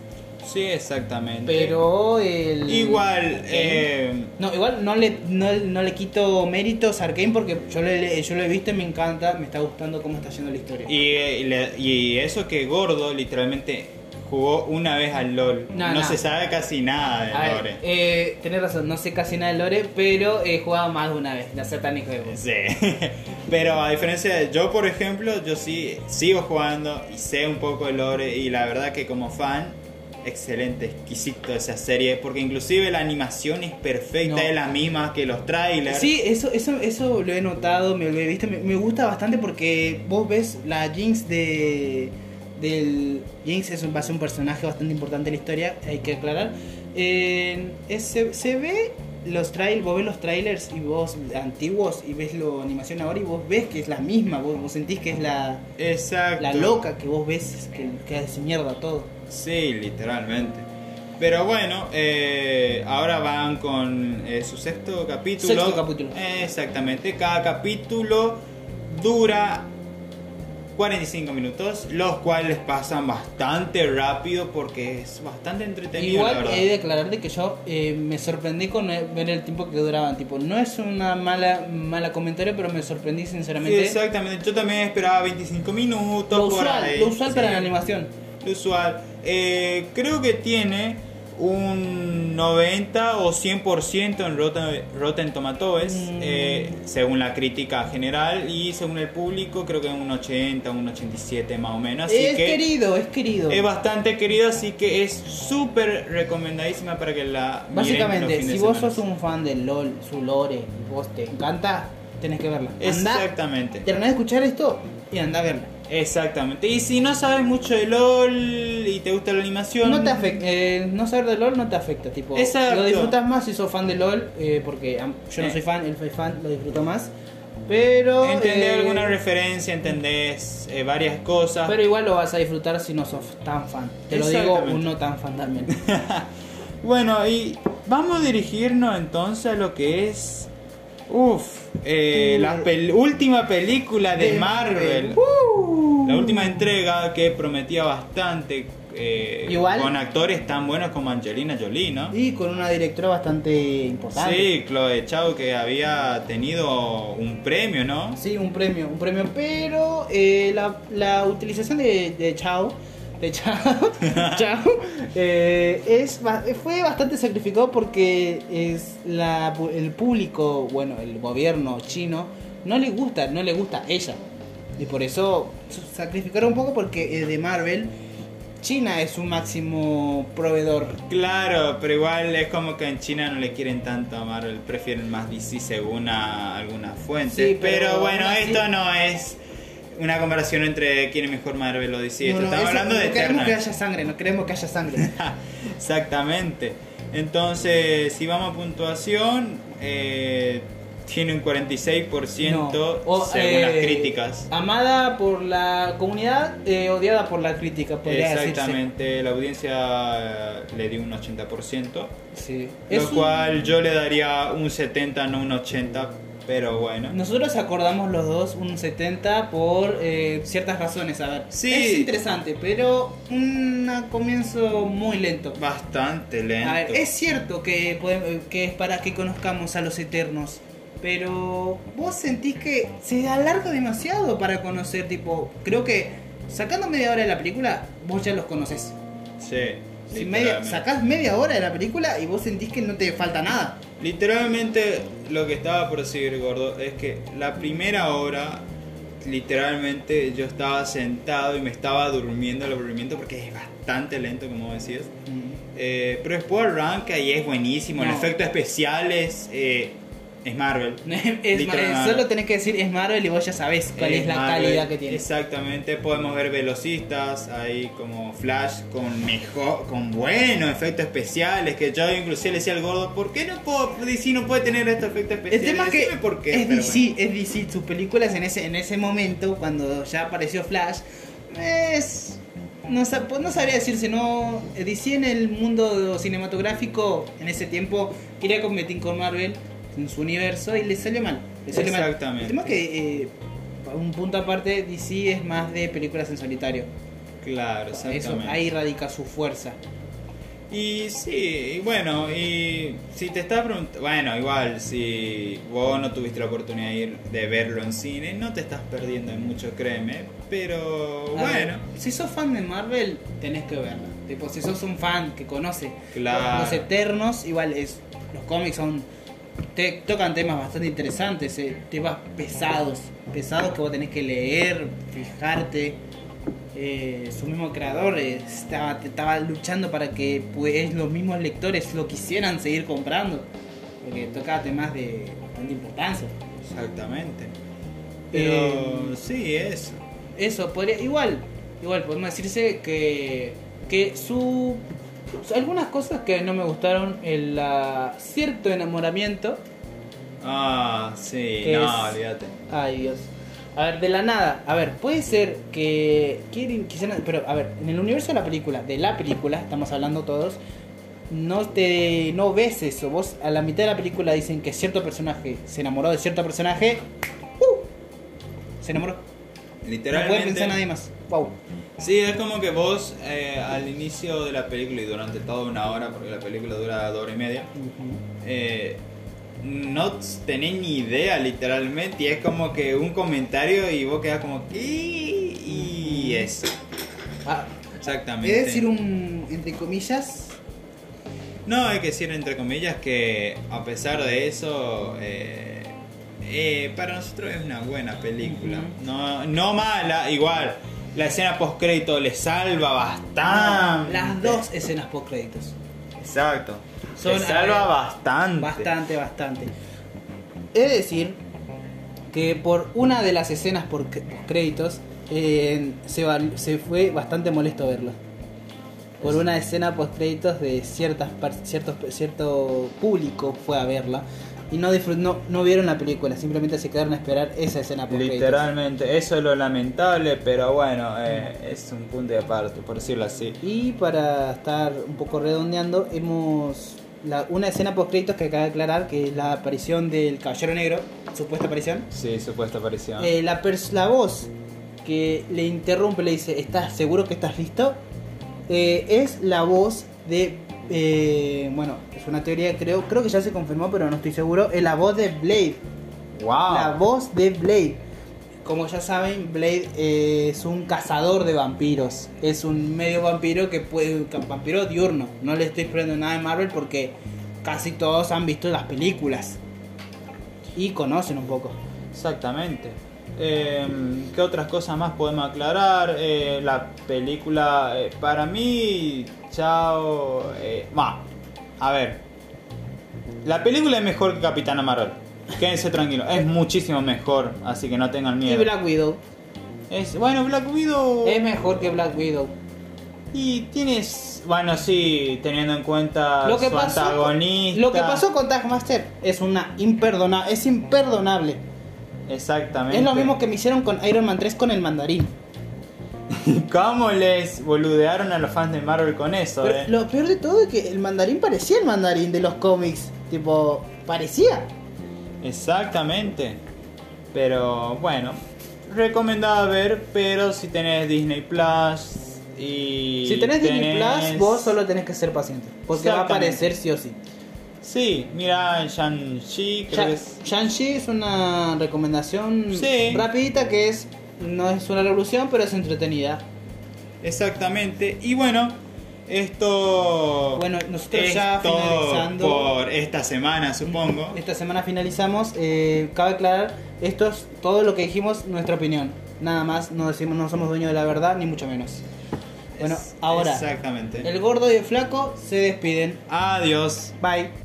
Sí, exactamente. Pero el... Igual, eh, No, igual no le, no, no le quito méritos a Arkane porque yo, le, yo lo he visto y me encanta, me está gustando cómo está yendo la historia. y, y le- y eso que Gordo literalmente jugó una vez al LOL. No, No, no. se sabe casi nada del ver, lore. eh, tenés razón, no sé casi nada de Lore, pero he jugado más de una vez, la satánica de vos. Sí, pero a diferencia de yo, por ejemplo, yo sí sigo jugando y sé un poco el lore y la verdad que como fan, excelente, exquisito esa serie, porque inclusive la animación es perfecta, No. es la misma que los trailers. Sí, eso, eso, eso lo he notado, me lo he visto, me, me gusta bastante porque vos ves la Jinx de del Jinx es un, va a ser un personaje bastante importante en la historia, hay que aclarar. Eh, es- se, se ve los trail, vos ves los trailers y vos antiguos y ves la animación ahora y vos ves que es la misma, vos, vos sentís que es la, Exacto. la loca que vos ves que, que hace mierda todo. Sí, literalmente. Pero bueno, eh, ahora van con eh, su sexto capítulo. Sexto capítulo. Exactamente. Cada capítulo dura 45 minutos, los cuales pasan bastante rápido porque es bastante entretenido. Igual he de aclarar de que yo eh, me sorprendí con eh, ver el tiempo que duraban. Tipo, no es una mala mala comentario, pero me sorprendí Sí, sinceramente. exactamente. Yo también esperaba 25 minutos. lo por usual, ahí. lo usual para la animación. Lo usual. Eh, creo que tiene un 90 o 100% en Rotten, Rotten Tomatoes, Mm. eh, según la crítica general, y según el público creo que un 80, un 87 más o menos. Así es que querido, es querido. es bastante querido, así que es súper recomendadísima para que la Básicamente, si de vos sos un fan del LOL, su lore, vos te encanta, tenés que verla. Anda, Exactamente. terminás de escuchar esto y anda a verla. Exactamente. Y si no sabes mucho de LOL y te gusta la animación, No te afecta, eh, no saber de LOL no te afecta, tipo, Exacto. lo disfrutas más si sos fan de LOL, eh, porque yo no Eh. soy fan, él fue fan, lo disfruto más. Pero entendés eh, alguna referencia, entendés eh, varias cosas. Pero igual lo vas a disfrutar si no sos tan fan. Te lo digo un no tan fan también. Bueno, y vamos a dirigirnos entonces a lo que es. Uf, eh, la pel- última película de, Marvel. Uh. La última entrega que prometía bastante. eh, Igual- con actores tan buenos como Angelina Jolie, ¿no? Y con una directora bastante importante. Sí, Chloe Chao que había tenido un premio, ¿no? Sí, un premio, un premio, pero eh, la, la utilización de, de Chao, de Chao, Chao, eh, es, fue bastante sacrificado porque es la, el público, bueno, el gobierno chino, no le gusta, no le gusta ella. Y por eso sacrificaron un poco porque eh, de Marvel, China es su máximo proveedor. Claro, pero igual es como que en China no le quieren tanto a Marvel, prefieren más DC según a algunas fuentes. Sí, pero, pero bueno, esto no es una comparación entre quién es mejor Marvel o DC. No, no, estamos eso- hablando de no queremos que haya sangre, no queremos que haya sangre. Exactamente. Entonces, si vamos a puntuación, eh, tiene un 46% No. O, según las eh, críticas. Amada por la comunidad, eh, odiada por la crítica, podría Exactamente, la audiencia eh, le dio un 80%, decirse. Sí. lo Es un- cual yo le daría un 70, no un 80, pero bueno. Nosotros acordamos los dos un 70 por eh, ciertas razones. A ver, Sí. es interesante, pero un comienzo muy lento. Bastante lento. A ver, es cierto que, podem- que es para que conozcamos a los eternos, pero vos sentís que se alarga demasiado para conocer, tipo, creo que sacando media hora de la película, vos ya los conoces. Sí. Si media, sacás media hora de la película y vos sentís que no te falta nada. Literalmente lo que estaba por decir, gordo, es que la primera hora, literalmente yo estaba sentado y me estaba durmiendo el aburrimiento porque es bastante lento, como decías. Eh, pero después arranca y es buenísimo. No. El efecto especial es, eh, es Marvel. Es solo tenés que decir es Marvel y vos ya sabés cuál es, la Marvel. calidad que tiene. Exactamente, podemos ver velocistas ahí como Flash con mejor, con buenos efectos especiales que yo inclusive le decía al gordo, ¿por qué no puedo, DC no puede tener estos efectos El especiales? tema es que Decime por qué. es DC, es DC, sus películas en ese, en ese momento, cuando ya apareció Flash, es... No, pues no sabría decirse, no... DC en el mundo cinematográfico, en ese tiempo, quería competir con Marvel en su universo y le salió mal. Le salió mal. Exactamente. El tema es que, eh, un punto aparte, DC es más de películas en solitario. Claro, Eso, exactamente. ahí radica su fuerza. Y sí, y bueno, y si te estás preguntando, bueno, igual, si vos no tuviste la oportunidad de, ir, de verlo en cine, no te estás perdiendo de mucho, créeme, pero A ver, bueno, si sos fan de Marvel, tenés que verla. Tipo, si sos un fan que conoce Claro. los Eternos, igual es. Los cómics son. Te, tocan temas bastante interesantes, eh, temas pesados, pesados que vos tenés que leer, fijarte. Eh, su mismo creador eh, estaba, estaba luchando para que pues, los mismos lectores lo quisieran seguir comprando, porque toca temas de bastante importancia. exactamente. Pero Eh, sí, eso. Eso, podría, igual, igual podemos decirse que, que su, algunas cosas que no me gustaron, el cierto enamoramiento, Ah, sí, ¿Qué no, es? olvídate. ay Dios, a ver, de la nada, a ver, puede ser que quieren, quisieran, pero a ver, en el universo de la película, de la película, estamos hablando todos, no te, no ves eso, vos a la mitad de la película dicen que cierto personaje se enamoró de cierto personaje, ¡uh! se enamoró, no Literalmente. puede pensar nadie más, wow. Sí, es como que vos eh, al inicio de la película y durante toda una hora, porque la película dura dos horas y media, eh, no tenés ni idea literalmente y es como que un comentario y vos quedás como ¿qué? y eso Ah, exactamente. Es decir, un, entre comillas, no hay que decir entre comillas que a pesar de eso eh, eh, para nosotros es una buena película. No, no mala igual la escena post crédito le salva bastante las dos escenas post créditos. exacto Son, le salva bastante Bastante, bastante. He de decir que por una de las escenas por post créditos eh, se, fue bastante molesto verlo. Por una escena post créditos de ciertas par- ciertos cierto público fue a verla y no, no no vieron la película, simplemente se quedaron a esperar esa escena. Literalmente, eso es lo lamentable, pero bueno, eh, es un punto de aparte, por decirlo así. Y para estar un poco redondeando, hemos la- una escena post créditos que acaba de aclarar que es la aparición del Caballero Negro, supuesta aparición. Sí, supuesta aparición. Eh, la, la voz que le interrumpe le dice, ¿estás seguro que estás listo? eh, es la voz de. Eh, bueno, es una teoría, creo, creo que ya se confirmó, pero no estoy seguro. Es la voz de Blade. ¡Wow! La voz de Blade. Como ya saben, Blade eh, es un cazador de vampiros. Es un medio vampiro que puede. vampiro diurno. No le estoy poniendo nada de Marvel porque casi todos han visto las películas. Y conocen un poco. Exactamente. Eh, ¿Qué otras cosas más podemos aclarar? Eh, la película, eh, para mí, chao. Eh, a ver. La película es mejor que Capitana Marvel. Quédense tranquilos, es muchísimo mejor, así que no tengan Y miedo. Black Widow. Es, bueno, Black Widow. Es mejor que Black Widow. Y tienes. Bueno, sí, teniendo en cuenta Lo que, su pasó, antagonista. lo que pasó con Taskmaster es una imperdona, es imperdonable. Exactamente. Es lo mismo que me hicieron con Iron Man 3 con el mandarín. ¿Cómo les boludearon a los fans de Marvel con eso? Pero eh? lo peor de todo es que el mandarín parecía el mandarín de los cómics. Tipo, parecía. Exactamente. Pero bueno, recomendada ver, pero si tenés Disney Plus y. Si tenés Disney tenés- Plus, vos solo tenés que ser paciente. Porque va a aparecer sí o sí. Sí, mira, Shang-Chi, creo que es. Shang-Chi es una recomendación Sí. rapidita que es. No es una revolución, pero es entretenida. Exactamente. Y bueno, esto. Bueno, nosotros es ya todo finalizando. Por esta semana, supongo. Esta semana finalizamos. eh, cabe aclarar, esto es todo lo que dijimos, nuestra opinión. Nada más, no decimos, no somos dueños de la verdad, ni mucho menos. Bueno, Es- ahora, Exactamente. el gordo y el flaco se despiden. Adiós. Bye.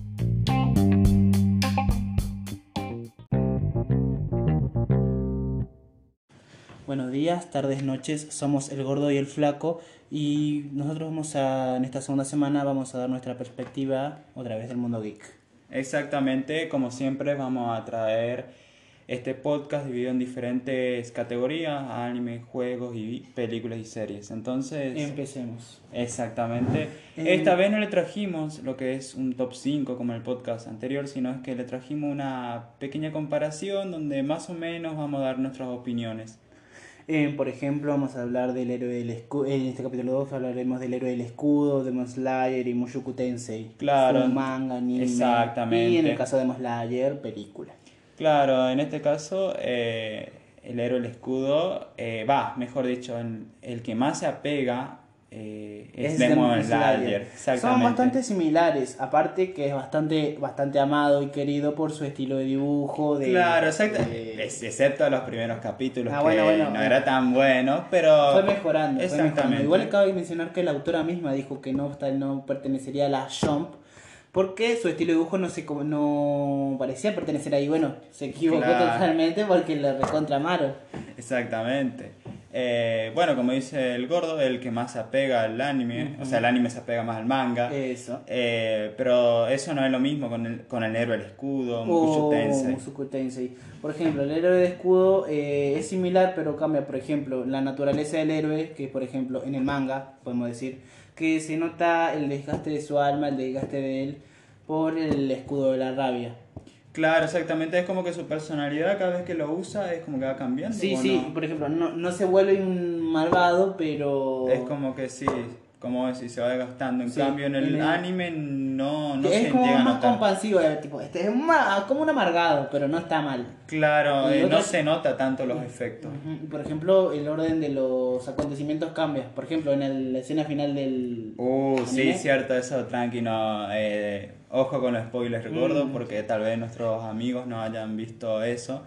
Buenos días, tardes, noches. Somos el gordo y el flaco y nosotros vamos a en esta segunda semana vamos a dar nuestra perspectiva otra vez del mundo geek. Exactamente, como siempre vamos a traer este podcast dividido en diferentes categorías, anime, juegos y películas y series. Entonces, Empecemos. exactamente. Eh, Esta vez no le trajimos lo que es un top 5 como el podcast anterior, sino es que le trajimos una pequeña comparación donde más o menos vamos a dar nuestras opiniones. Eh, por ejemplo, vamos a hablar del héroe del escudo. En este capítulo 2 hablaremos del héroe del escudo, Demon Slayer y Mushoku Tensei. Claro. Un manga, anime. Exactamente. Y en el caso de Demon Slayer, película. Claro, en este caso, eh, el héroe del escudo eh, va, mejor dicho, el, el que más se apega eh, es, Demon Slayer. Son Exactamente. bastante similares, aparte que es bastante, bastante amado y querido por su estilo de dibujo. De, Claro, exacto. de- excepto los primeros capítulos Ah, que bueno, bueno, no era tan bueno, pero Fue mejorando, fue mejorando. Exactamente. Igual cabe mencionar que la autora misma dijo que no, no pertenecería a la Jump porque su estilo de dibujo no se no parecía pertenecer ahí. Bueno, se equivocó Claro. totalmente porque le recontra amaron. Exactamente. Eh, bueno, como dice el gordo, el que más se apega al anime, o sea, el anime se apega más al manga. Eso. Eh, pero eso no es lo mismo con el, con el héroe del escudo, O Mushoku Tensei. Mushoku Tensei. Por ejemplo, el héroe de escudo eh, es similar, pero cambia, por ejemplo, la naturaleza del héroe, que por ejemplo en el manga, podemos decir, que se nota el desgaste de su alma, el desgaste de él, por el escudo de la rabia. Claro, exactamente. Es como que su personalidad cada vez que lo usa es como que va cambiando. Sí, ¿o sí, no? por ejemplo, no, no se vuelve un malvado, pero... Es como que sí, como decir, se va desgastando. En Sí, cambio, en el, en el- anime no, no es se como llega a más notar. compasivo, eh, tipo, este es como un amargado, pero no está mal. Claro, eh, no otras- se nota tanto los efectos. Ujú, Por ejemplo, el orden de los acontecimientos cambia. Por ejemplo, en el- la escena final del... Uh, sí, ¿Anime? cierto, eso tranqui, no. eh, ojo con los spoilers, recuerdo, Mm. porque tal vez nuestros amigos no hayan visto eso.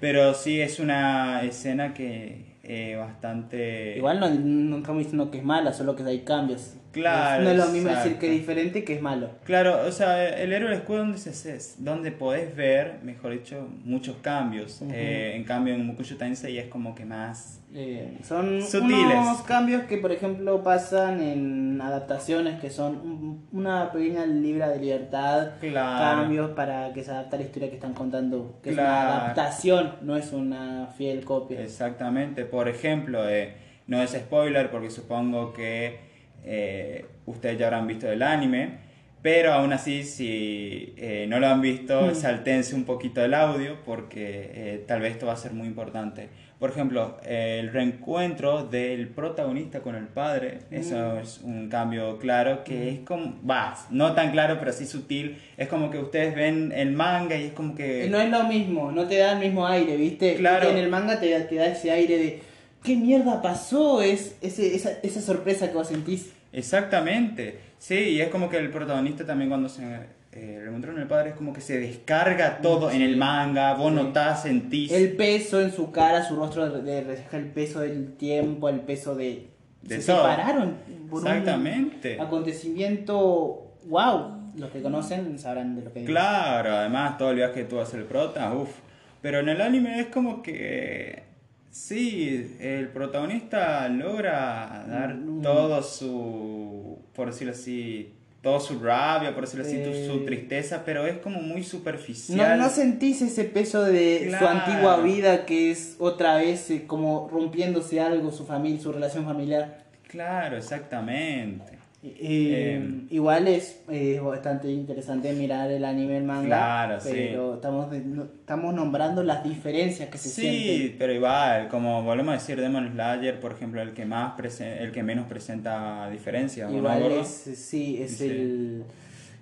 Pero sí es una escena que eh, bastante. Igual no, no estamos diciendo que es mala, solo que hay cambios. Claro, No es lo mismo decir exacto. que es diferente que es malo. Claro, o sea, el héroe del escudo donde, se, es donde podés ver, mejor dicho, muchos cambios. Ujú. Eh, en cambio, en Mukushu Tensei es como que más. Eh, son Sutiles. unos cambios que, por ejemplo, pasan en adaptaciones que son un- una pequeña libra de libertad. Claro. Cambios para que se adapte a la historia que están contando. Que es Claro. una adaptación, no es una fiel copia. Exactamente, por ejemplo, eh, no es spoiler porque supongo que eh, ustedes ya habrán visto el anime. Pero aún así, si eh, no lo han visto, Mm. saltense un poquito el audio porque eh, tal vez esto va a ser muy importante. Por ejemplo, el reencuentro del protagonista con el padre, eso Mm. es un cambio claro que es como, va, no tan claro, pero sí sutil. Es como que ustedes ven el manga y es como que... No es lo mismo, no te da el mismo aire, ¿viste? Claro. En el manga te, da- te da ese aire de ¿qué mierda pasó? Es ese, esa, esa sorpresa que vos sentís. Exactamente, sí, y es como que el protagonista también cuando se eh, reencontró con el padre es como que se descarga todo en el manga, vos Sí. notás, sentís... El peso en su cara, su rostro refleja el peso del tiempo, el peso de... De se todo. separaron por Exactamente. un acontecimiento... ¡Wow! Los que conocen sabrán de lo que digo. Claro, además todo el viaje que tuvo a hacer el prota, uff. Pero en el anime es como que sí, el protagonista logra dar Mm. todo su, por decirlo así, toda su rabia, por decirlo así, Eh. su tristeza, pero es como muy No, superficial. no sentís ese peso de su antigua vida que es otra vez eh, como rompiéndose algo, su familia, su relación familiar. Claro, exactamente. Eh, igual es eh, bastante interesante mirar el anime, el manga, Claro, sí. pero estamos, no- estamos nombrando las diferencias que se Sí, sienten. pero igual, como volvemos a decir, Demon Slayer, por ejemplo, el que más prese- el que menos presenta diferencias, ¿o no, Igual gordo? es, sí, es Sí. el...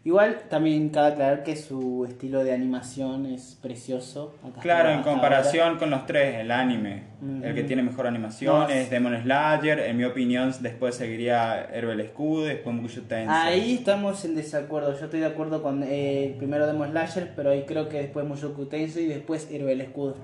Igual también cabe aclarar que su estilo de animación es precioso. Claro, en comparación con los tres, el anime, el que tiene mejor animación No, es Demon Slayer, en mi opinión después seguiría Herbal Escudo, después Mushoku Tensei. Ahí estamos en desacuerdo. Yo estoy de acuerdo con eh, el primero Demon Slayer, pero ahí creo que después Mushoku Tensei y después Héroe del Escudo.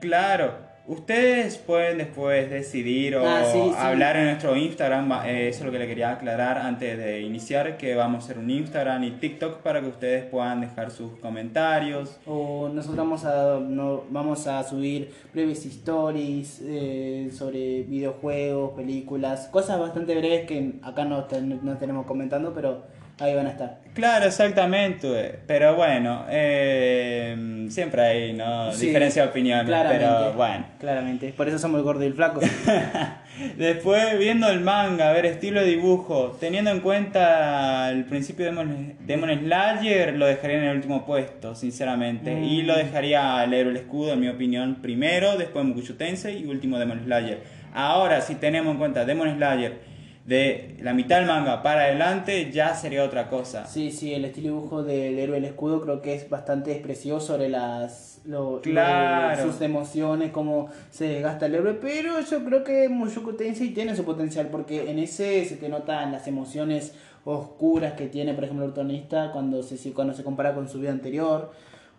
Claro, ustedes pueden después decidir o Ah, sí, sí. hablar en nuestro Instagram, eh, eso es lo que le quería aclarar antes de iniciar, que vamos a hacer un Instagram y TikTok para que ustedes puedan dejar sus comentarios. O nosotros vamos a, no, vamos a subir breves stories eh, sobre videojuegos, películas, cosas bastante breves que acá no, no tenemos comentando, pero ahí van a estar. Claro, exactamente, pero bueno, eh, siempre hay ¿no? Sí, diferencia de opiniones, claramente, pero bueno. Claramente, por eso somos el gordo y el flaco. Después, viendo el manga, a ver, estilo de dibujo, teniendo en cuenta el principio de Demon, Demon Slayer, lo dejaría en el último puesto, sinceramente. Mm. Y lo dejaría al héroe el escudo, en mi opinión, primero, después Mukushu Tensei y último Demon Slayer. Ahora, si tenemos en cuenta Demon Slayer de la mitad del manga para adelante, ya sería otra cosa. Sí, sí, el estilo dibujo del héroe del escudo creo que es bastante expresivo sobre las lo- Claro. lo- sus emociones, cómo se desgasta el héroe, pero yo creo que Mushoku Tensei tiene su potencial porque en ese se te notan las emociones oscuras que tiene, por ejemplo, el protagonista cuando se cuando se compara con su vida anterior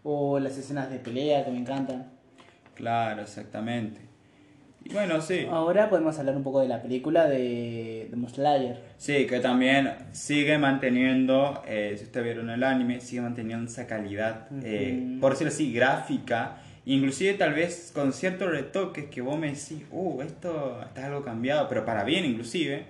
o las escenas de pelea que me encantan. Claro, exactamente. Bueno, sí. Ahora podemos hablar un poco de la película de de Slayer. Sí, que también sigue manteniendo, eh, si ustedes vieron el anime, sigue manteniendo esa calidad, eh, por decirlo así, gráfica, inclusive tal vez con ciertos retoques que vos me decís, uh, esto está algo cambiado, pero para bien inclusive.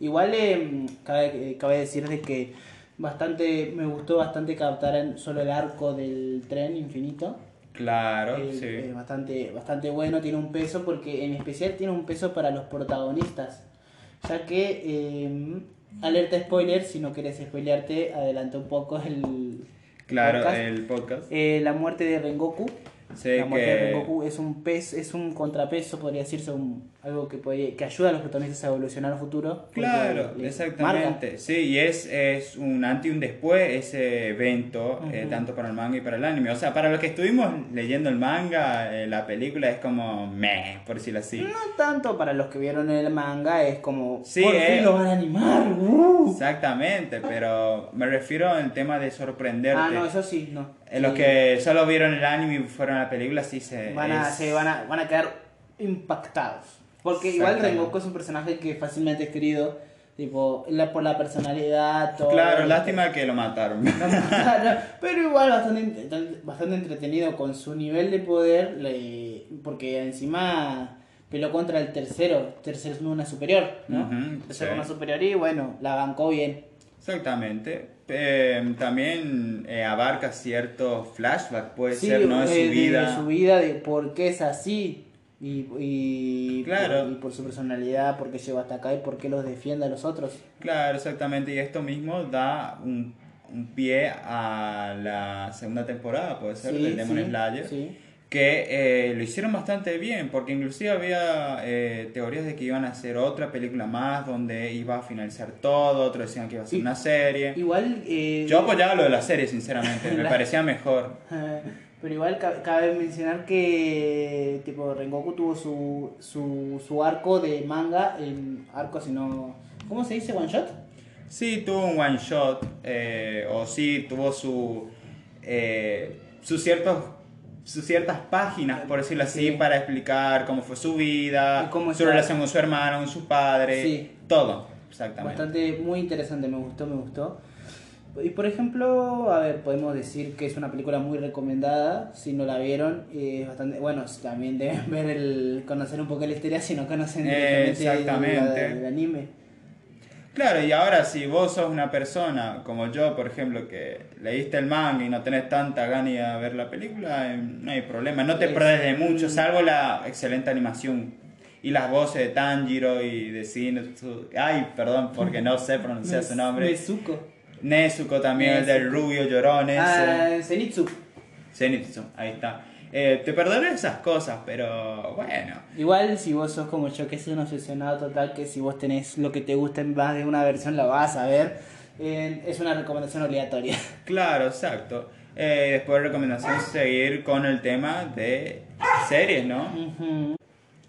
Igual eh, cabe, cabe decir de que bastante me gustó bastante captar solo el arco del tren infinito. Claro, Eh, sí. bastante, bastante bueno, tiene un peso porque en especial tiene un peso para los protagonistas. Ya que, eh, alerta spoiler, si no quieres spoilearte, adelanta un poco el... Claro, podcast. el podcast. Eh, la muerte de Rengoku. Sí, la muerte de que... Rengoku es un pez, es un contrapeso, podría decirse, un, algo que puede, que ayuda a los protagonistas a evolucionar a futuro. Claro, exactamente. Sí, y es, es un antes y un después ese evento, eh, Ujú. tanto para el manga y para el anime. O sea, para los que estuvimos leyendo el manga, eh, la película es como meh, por decirlo así. marca. No tanto para los que vieron el manga, es como, Sí, por eh. fin lo van a animar. ¡uh! Exactamente, pero me refiero al tema de sorprenderte. Ah, no, eso sí, no. En los que solo vieron el anime y fueron a la película, sí se. van a, es- se van a, van a quedar impactados. Porque igual. Rengoku es un personaje que fácilmente es querido, tipo, la- por la personalidad, todo. Claro, lástima que lo mataron. Pero igual bastante, bastante entretenido con su nivel de poder, le- porque encima peleó contra el tercero, tercer luna superior, ¿no? Ujú, tercer sí. luna superior y bueno, la bancó bien. Exactamente. Eh, también eh, abarca cierto flashback, puede Sí, ser, ¿no? De eh, su vida. de su vida, de por qué es así. Y, y, Claro. por, y por su personalidad, por qué llegó hasta acá y por qué los defiende a los otros. Claro, exactamente. Y esto mismo da un, un pie a la segunda temporada, puede ser, Sí, del Demon sí, Slayer. sí. Que eh, lo hicieron bastante bien, porque inclusive había eh, teorías de que iban a hacer otra película más, donde iba a finalizar todo, otros decían que iba a ser una serie. Igual. eh, Yo apoyaba lo de la serie, sinceramente, me La- parecía mejor. Pero igual ca- cabe mencionar que tipo Rengoku tuvo su, su, su arco de manga, en arco sino... ¿Cómo se dice? ¿One shot? Sí, tuvo un one shot, eh, o sí, tuvo su, eh, sus, ciertos, sus ciertas páginas, por decirlo así, Sí. para explicar cómo fue su vida, cómo su relación con su hermano, con su padre, Sí. todo, exactamente. Bastante, muy interesante, me gustó, me gustó. Y por ejemplo, a ver, podemos decir que es una película muy recomendada, si no la vieron, es bastante, bueno, también deben ver el, conocer un poco la historia si no conocen Eh, directamente la- exactamente. el anime. Claro, y ahora si vos sos una persona como yo, por ejemplo, que leíste el manga y no tenés tanta gana de ver la película, eh, no hay problema, no te Es- perdés de mucho, salvo la excelente animación y las voces de Tanjiro y de Zenitsu. Ay, perdón, porque no sé pronunciar su nombre. Nezuko. Nezuko también, el del rubio llorón ese. Ah, Zenitsu. Zenitsu, ahí está. Eh, te perdonaré esas cosas, pero bueno. Igual si vos sos como yo, que es un obsesionado total, que si vos tenés lo que te gusta en más de una versión la vas a ver, eh, es una recomendación obligatoria. Claro, exacto. Eh, después recomendación seguir con el tema de series, ¿no? Ujú.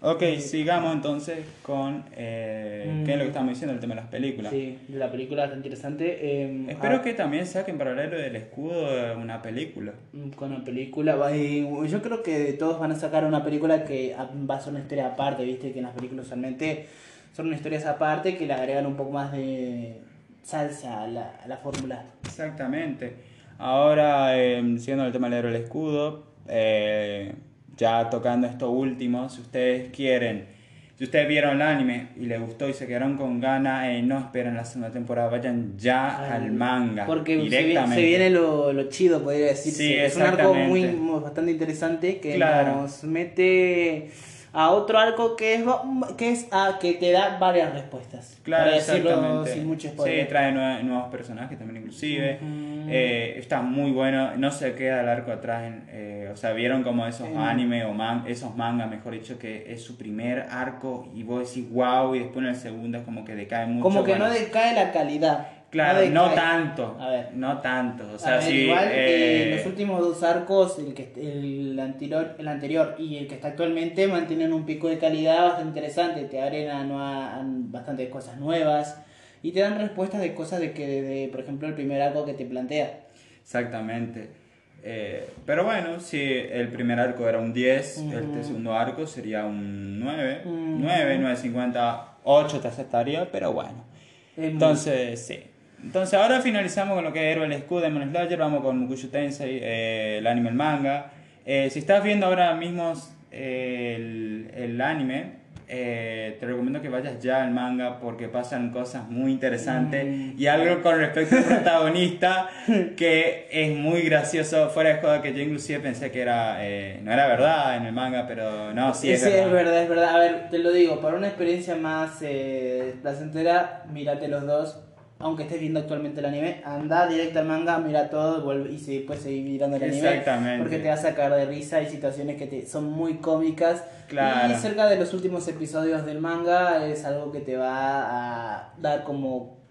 Ok, sigamos entonces con eh, qué es lo que estamos diciendo, el tema de las películas. Sí, la película está interesante. eh, Espero ah, que también saquen paralelo del escudo una película. mm, Con la película, eh, yo creo que todos van a sacar una película que va a ser una historia aparte, viste que en las películas usualmente son historias aparte que le agregan un poco más de salsa a la, a la fórmula. Exactamente. Ahora, eh, siguiendo el tema del héroe del escudo, eh, ya tocando esto último, si ustedes quieren, si ustedes vieron el anime y les gustó y se quedaron con ganas, eh, no esperen la segunda temporada, vayan ya al manga Porque se directamente. se viene lo, lo chido, podría decirse. Sí, es un arco muy, bastante interesante que Claro. nos mete a otro arco que es, que es a que te da varias respuestas. Claro, para decirlo sin mucho Sí, trae nue- nuevos personajes también inclusive. Eh, está muy bueno, no se queda el arco atrás. en- eh, o sea, vieron como esos anime o man, esos mangas, mejor dicho, que es su primer arco y vos decís wow y después en el segundo es como que decae mucho. Como que bueno. no decae la calidad. Claro, no, tanto. A ver. No tanto. O sea, ver, sí. igual eh, eh, los últimos dos arcos, el, que, el, anterior, el anterior y el que está actualmente, mantienen un pico de calidad bastante interesante. Te abren a bastantes cosas nuevas y te dan respuestas de cosas de que, de, por ejemplo, el primer arco que te plantea. Exactamente. Eh, pero bueno, si el primer arco era un 10, Ujú. este segundo arco sería un 9. Ujú. 9, 9.58 te aceptaría, pero bueno. Es muy- Entonces, sí. Entonces ahora finalizamos con lo que es Héroe del Escudo, Demon Slayer, vamos con Mukushu Tensei, eh, el anime, el manga. Eh, si estás viendo ahora mismo eh, el, el anime, eh, te recomiendo que vayas ya al manga porque pasan cosas muy interesantes Mm. y algo con respecto al protagonista que es muy gracioso, fuera de joda que yo inclusive pensé que era eh, no era verdad en el manga, pero no, sí es Sí, verdad. es verdad, es verdad. A ver, te lo digo, para una experiencia más eh, placentera, mírate los dos. Aunque estés viendo actualmente el anime, anda directo al manga, mira todo y si después seguir mirando el anime. Exactamente. Porque te va a sacar de risa. Hay situaciones que te, son muy cómicas. Claro. Y cerca de los últimos episodios del manga es algo que te va a dar como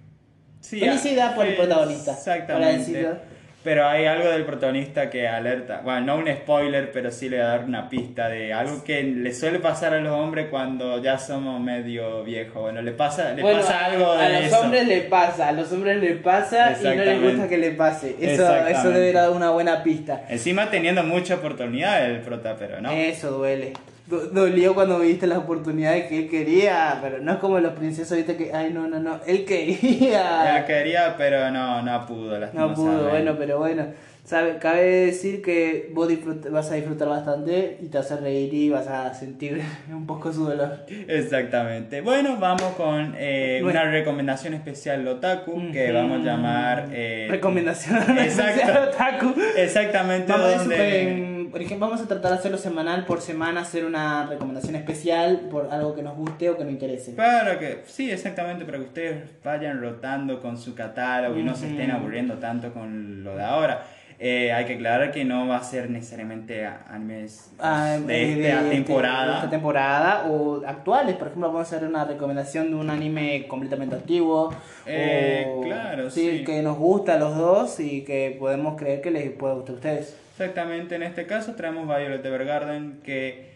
Sí, felicidad por el protagonista. Para Exactamente. decirlo. Pero hay algo del protagonista que alerta. Bueno, no un spoiler, pero sí le va a dar una pista de algo que le suele pasar a los hombres cuando ya somos medio viejos. Bueno, le pasa, le Bueno, pasa a- algo de a los eso. hombres le pasa, a los hombres le pasa y no les gusta que le pase. Eso, eso debe dar una buena pista. Encima teniendo mucha oportunidad el prota, pero no. Eso duele. Do- Dolió cuando viste las oportunidades que él quería, pero no es como los princesos, viste que, ay, no, no, no, él quería. Él quería, pero no, no pudo. No lastimosamente. pudo, bueno, pero bueno. Sabe, cabe decir que vos vas a disfrutar bastante y te vas a reír y vas a sentir un poco su dolor. Exactamente. Bueno, vamos con eh, Bueno. una recomendación especial Otaku que Ujú. vamos a llamar. eh, Recomendación Exacto. especial otaku. Exactamente. Vamos donde- por ejemplo, vamos a tratar de hacerlo semanal por semana, hacer una recomendación especial por algo que nos guste o que nos interese. Para que, sí, exactamente, para que ustedes vayan rotando con su catálogo y no se estén aburriendo tanto con lo de ahora. Eh, hay que aclarar que no va a ser necesariamente animes Ah, de, eh, esta de temporada. esta temporada o actuales, por ejemplo, vamos a hacer una recomendación de un anime completamente antiguo. Eh, o- claro, sí. que nos gusta a los dos y que podemos creer que les puede gustar a ustedes. Exactamente, en este caso traemos Violet Evergarden que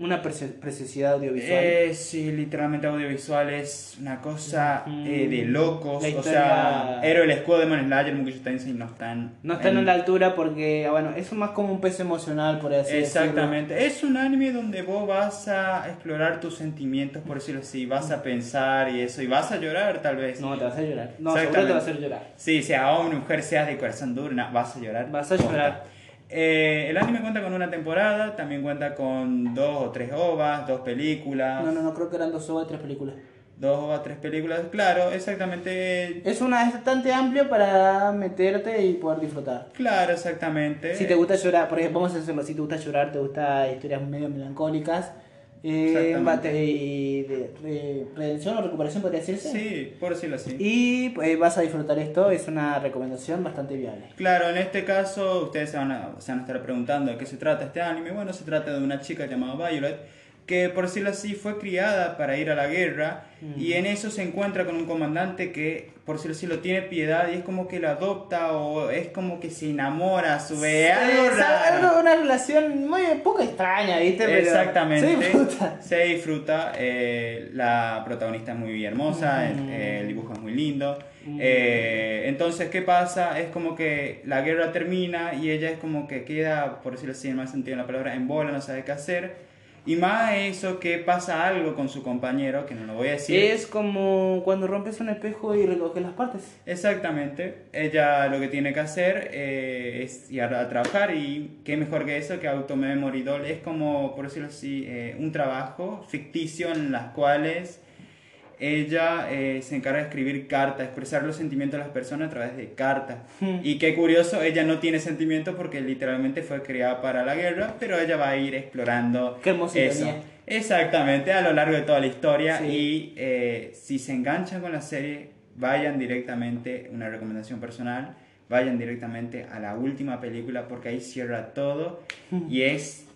Una preci- preciosidad audiovisual. Eh, sí, literalmente audiovisual es una cosa eh, de locos. La O historia- sea, Héroe del Escudo, Demon Slayer, Mugiyo Tensei no están. no están en- en la altura porque, ah, bueno, es más como un peso emocional, por así decirlo. Exactamente. Es un anime donde vos vas a explorar tus sentimientos, por decirlo así. Vas a pensar y eso. Y vas a llorar, tal vez. No, te vas a llorar. No, seguro te va a hacer llorar. Sí, sea hombre mujer, seas de corazón duro, no, vas a llorar. Vas a llorar. Eh, el anime cuenta con una temporada, también cuenta con dos o tres ovas, dos películas. No, no, no, creo que eran dos o tres películas. Dos o tres películas, claro, exactamente. Es una es bastante amplio para meterte y poder disfrutar. Claro, exactamente. Si te gusta llorar, por ejemplo, vamos a hacerlo, si te gusta llorar, te gusta historias medio melancólicas, eh, y de, de redención o recuperación podría decirse. Sí, por decirlo así. Y pues, vas a disfrutar esto, es una recomendación bastante viable. Claro, en este caso ustedes se van, a, se van a estar preguntando de qué se trata este anime. Bueno, se trata de una chica llamada Violet que por decirlo así fue criada para ir a la guerra y en eso se encuentra con un comandante que por decirlo así lo tiene piedad y es como que lo adopta o es como que se enamora a su vez. algo una relación muy poco extraña, ¿viste? Pero Exactamente. Se disfruta. Se disfruta, eh, la protagonista es muy hermosa, Ujú. el, el dibujo es muy lindo. Eh, entonces, ¿qué pasa? Es como que la guerra termina y ella es como que queda, por decirlo así, en más sentido de la palabra, en bola, no sabe qué hacer. Y más eso que pasa algo con su compañero, que no lo voy a decir. Es como cuando rompes un espejo y recoges las partes. Exactamente. Ella lo que tiene que hacer eh, es ir a, trabajar y qué mejor que eso que Auto Memory Doll. Es como, por decirlo así, eh, un trabajo ficticio en las cuales ella eh, se encarga de escribir cartas, expresar los sentimientos de las personas a través de cartas. Hmm. Y qué curioso, ella no tiene sentimientos porque literalmente fue criada para la guerra, pero ella va a ir explorando Qué eso. Exactamente, a lo largo de toda la historia. Sí. Y eh, si se enganchan con la serie, vayan directamente, una recomendación personal, vayan directamente a la última película porque ahí cierra todo. Y es.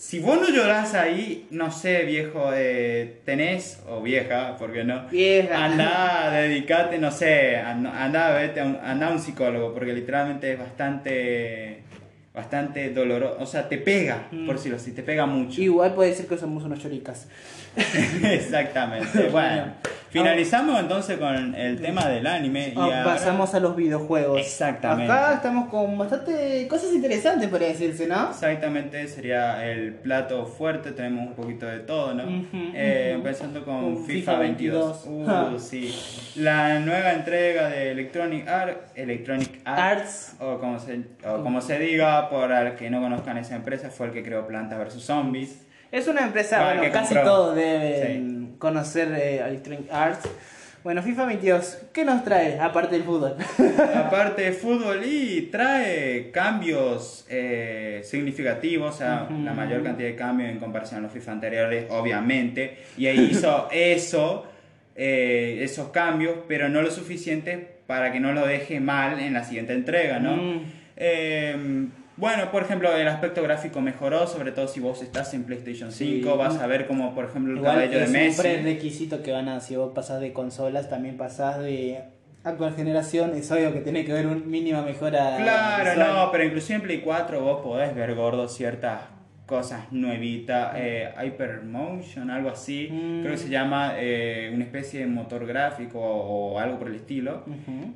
Si vos no llorás ahí, no sé, viejo, eh, tenés, o vieja, porque no, Vieja. anda, dedicate, no sé, anda, anda, vete a un, anda a un psicólogo, porque literalmente es bastante, bastante doloroso, o sea, te pega, Mm. por decirlo así, te pega mucho. Igual puede decir que somos unos choricas. Exactamente. Bueno, finalizamos entonces con el tema del anime y Ah, ahora- Pasamos a los videojuegos. Exactamente. Acá estamos con bastante cosas interesantes, podría decirse, ¿no? Exactamente, sería el plato fuerte, tenemos un poquito de todo, ¿no? Eh. Empezando con Con FIFA, FIFA 22. 22. Uh, sí. La nueva entrega de Electronic Arts, Electronic Arts, Arts. o como se, o como se diga, por al que no conozcan esa empresa, fue el que creó Planta vs Zombies. Es una empresa, bueno, que casi compró. todos deben conocer eh, Electronic Arts. Bueno, FIFA 22, ¿qué nos trae aparte del fútbol? Aparte de fútbol y trae cambios eh, significativos, o sea, Ujú. la mayor cantidad de cambios en comparación a los FIFA anteriores, obviamente. Y ahí hizo eso, eh, esos cambios, pero no lo suficiente para que no lo deje mal en la siguiente entrega, ¿no? Mm. Eh, bueno, por ejemplo, el aspecto gráfico mejoró, sobre todo si vos estás en PlayStation 5, Sí. vas a ver como, por ejemplo, el Igual cabello de es un Messi. prerequisito que van a, si vos pasás de consolas, también pasás de actual generación, es obvio que tiene que haber un mínima mejora. Claro, visual. no, pero inclusive en Play 4 vos podés ver gordo ciertas cosas nuevitas, eh, Hypermotion, algo así, Mm. creo que se llama eh, una especie de motor gráfico o, o algo por el estilo,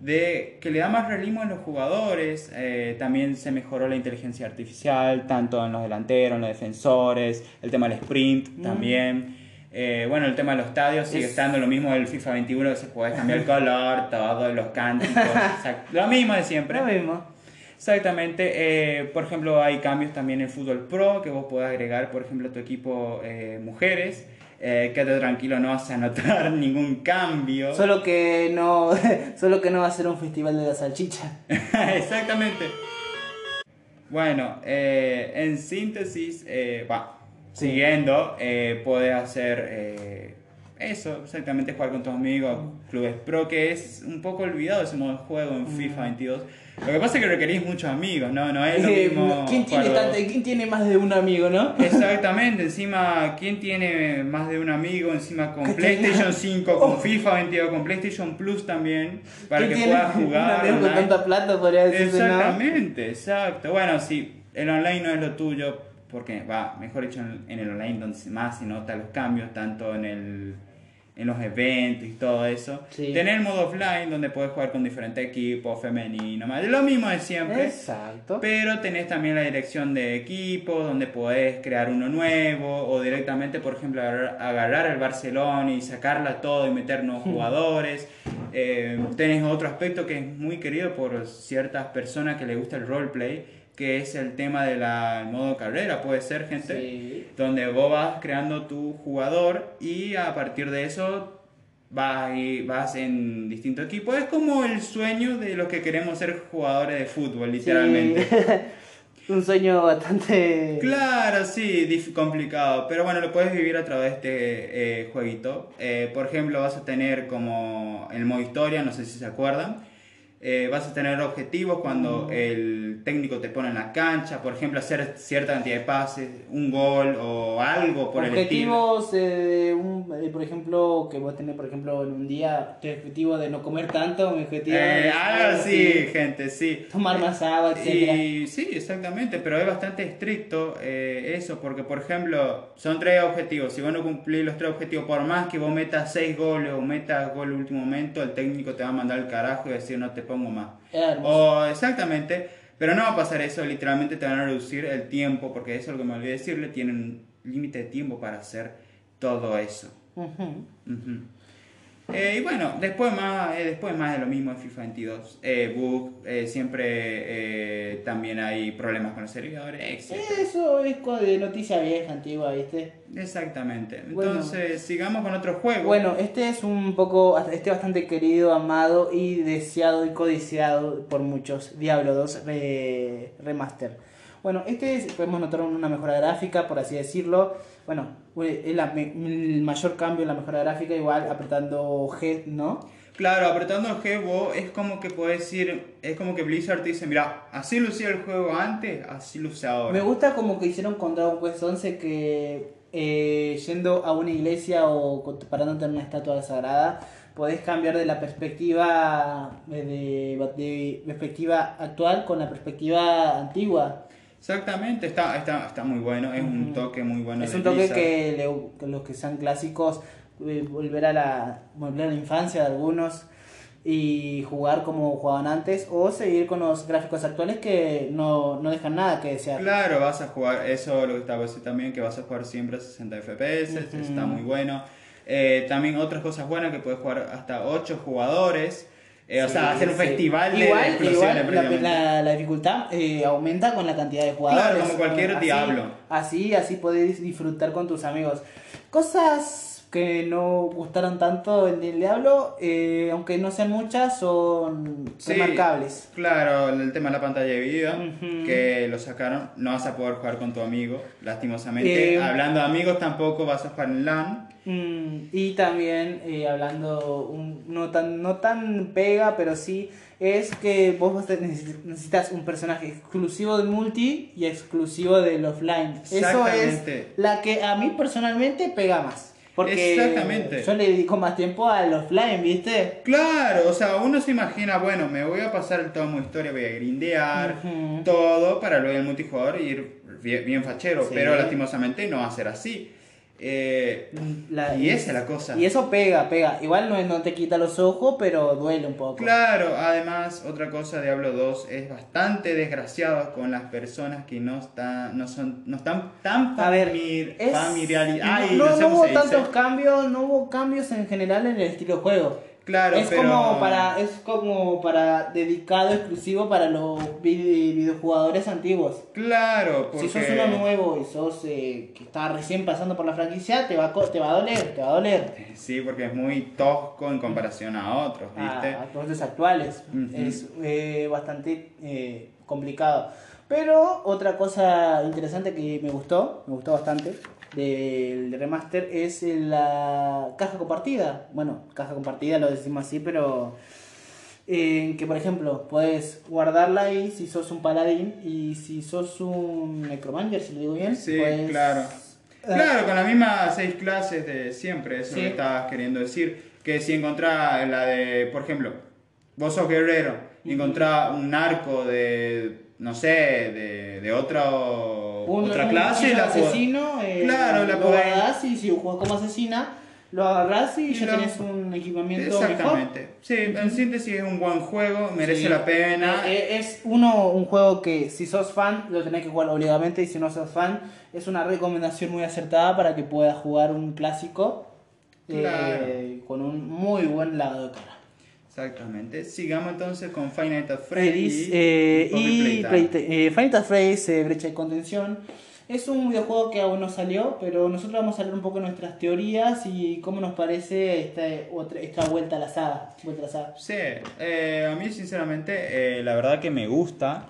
de que le da más realismo a los jugadores, eh, también se mejoró la inteligencia artificial, tanto en los delanteros, en los defensores, el tema del sprint Mm. también. Eh, bueno, el tema de los estadios sigue Es- estando lo mismo del FIFA 21, que se puede cambiar el color, todo, los cánticos, exact- lo mismo de siempre. Lo mismo. Exactamente, eh, por ejemplo hay cambios también en Fútbol Pro que vos podés agregar, por ejemplo, a tu equipo eh, mujeres, eh, quédate tranquilo, no vas a notar ningún cambio. Solo que no, solo que no va a ser un festival de la salchicha. Exactamente. Bueno, eh, en síntesis, eh, va, siguiendo, puedes hacer eso, exactamente jugar con tus amigos, clubes pro, que es un poco olvidado ese modo de juego en FIFA 22. Lo que pasa es que requerís muchos amigos, ¿no? No es lo Eh, mismo. ¿Quién, tiene jugar- tanto- ¿Quién tiene más de un amigo, no? Exactamente, encima, ¿quién tiene más de un amigo? Encima con PlayStation tenga- 5, con Oh. FIFA 22, con PlayStation Plus también, para ¿Quién que puedas jugar. con tanta plata, podría decirse, ¿no? Exactamente, exacto. Bueno, sí, el online no es lo tuyo, porque va, mejor dicho, en, en el online donde más se notan los cambios, tanto en el en los eventos y todo eso. Sí. Tener el modo offline donde puedes jugar con diferentes equipos, femenino, más, lo mismo de siempre. Exacto. Pero tenés también la dirección de equipos donde podés crear uno nuevo o directamente, por ejemplo, agarrar, el Barcelona y sacarla todo y meter nuevos jugadores. Eh, tenés otro aspecto que es muy querido por ciertas personas que les gusta el roleplay, que es el tema del modo carrera, puede ser gente, Sí. donde vos vas creando tu jugador y a partir de eso vas, y vas en distintos equipos. Es como el sueño de los que queremos ser jugadores de fútbol, literalmente. Sí. un sueño bastante... Claro, sí, complicado, pero bueno, lo puedes vivir a través de este eh, jueguito. Eh, por ejemplo, vas a tener como el modo historia, no sé si se acuerdan. Eh, vas a tener objetivos cuando el técnico te pone en la cancha, por ejemplo, hacer cierta cantidad de pases, un gol o algo por el estilo. Objetivos, eh, un- eh, por ejemplo, que vos tenés, por ejemplo, en un día, tu objetivo de no comer tanto, mi objetivo Eh, es algo así, gente, sí. tomar más agua. Y sí, exactamente, pero es bastante estricto eh, eso, porque por ejemplo, son tres objetivos. Si vos no cumplís los tres objetivos, por más que vos metas seis goles o metas gol en el último momento, el técnico te va a mandar al carajo y decir no te pongo más. O exactamente, pero no va a pasar eso, literalmente te van a reducir el tiempo, porque eso es lo que me olvidé decirle, tienen un límite de tiempo para hacer todo eso. Eh, y bueno, después más, eh, después más de lo mismo en FIFA 22. Eh, bug, eh, siempre eh, también hay problemas con los servidores, etc. Eso es de noticia vieja, antigua, ¿viste? Exactamente. Bueno. Entonces, sigamos con otro juego. Bueno, este es un poco, este bastante querido, amado y deseado y codiciado por muchos. Diablo 2 re- Remaster. Bueno, este es- podemos notar una mejora gráfica, por así decirlo. Bueno, es la me- el mayor cambio en la mejora gráfica, igual apretando G, ¿no? Claro, apretando el G, vos es como que puedes decir, es como que Blizzard te dice, mira, así lucía el juego antes, así luce ahora. Me gusta como que hicieron con Dragon Quest 11 que eh, yendo a una iglesia o parándote en una estatua sagrada podés cambiar de la perspectiva de, de- de perspectiva actual con la perspectiva antigua. Exactamente, está, está, está muy bueno, es un toque muy bueno. es un toque que, le- que los que sean clásicos eh, volver a la volver a la infancia de algunos y jugar como jugaban antes o seguir con los gráficos actuales que no, no dejan nada que desear. Claro, vas a jugar, eso lo que estaba diciendo también, que vas a jugar siempre a 60 FPS, está muy bueno. Eh, también otras cosas buenas que puedes jugar hasta 8 jugadores, eh, o Sí, sea, hacer un sí. festival de igual, explosiones igual la, la- la dificultad eh, aumenta con la cantidad de jugadores. Claro, como cualquier Así- Diablo. Así, así podés disfrutar con tus amigos. Cosas que no gustaron tanto en el Diablo, eh, aunque no sean muchas, son Sí. remarcables. Claro, el tema de la pantalla de video, que lo sacaron, no vas a poder jugar con tu amigo, lastimosamente. Eh, Hablando de amigos, tampoco vas a jugar en LAN. Mm, y también eh, hablando un- no tan no tan pega pero sí es que vos necesitas un personaje exclusivo de multi y exclusivo del offline eso es la que a mí personalmente pega más porque Exactamente. yo le dedico más tiempo al offline viste Claro, o sea, uno se imagina, bueno, me voy a pasar el tomo historia, voy a grindear, todo para luego el multijugador ir bien, bien fachero, Sí. pero lastimosamente no va a ser así. Eh, La- y esa es la cosa. y eso pega pega igual no, no te quita los ojos pero duele un poco Claro, además, otra cosa, Diablo 2 es bastante desgraciado con las personas que no están, no son, no están tan A ver, es- Ay, no, no hubo tantos cambios, no hubo cambios en general en el estilo de juego. Claro, es pero- como para es como para dedicado exclusivo para los vi- videojugadores antiguos. Claro, porque... Si sos uno nuevo y sos eh, que está recién pasando por la franquicia, te va a, te va a doler, te va a doler. Sí, porque es muy tosco en comparación a otros, ¿viste? A, productos actuales es eh, bastante eh, complicado. Pero otra cosa interesante que me gustó, me gustó bastante del remaster es la caja compartida. Bueno, caja compartida lo decimos así, pero eh, que por ejemplo puedes guardarla ahí si sos un paladín y si sos un necromancer, si lo digo bien. Sí, pues, claro. eh, Claro, con las mismas seis clases de siempre, eso es Sí. que estabas queriendo decir. Que si encontrás la de, por ejemplo, vos sos guerrero y encontrás un arco de, no sé, de, de otro, un, otra un clase, cuchillo la asesino, eh, Claro, la lo guardás y si jugás como asesina, lo agarrás y, Y ya lo- tenés un equipamiento mejor. Exactamente. Sí, en síntesis es un buen juego, merece Sí. la pena. Eh, es uno un juego que si sos fan lo tenés que jugar obligadamente y si no sos fan es una recomendación muy acertada para que puedas jugar un clásico eh, con un muy buen lado de cara. Exactamente. Sigamos entonces con Five Nights at Freddy's Freddy's eh, y eh, Final Fantasy Freddy's, eh, Brecha de Contención. Es un videojuego que aún no salió, pero nosotros vamos a hablar un poco de nuestras teorías y cómo nos parece esta, otra, esta vuelta a la saga. Vuelta a la saga. Sí, a mí sinceramente la verdad que me gusta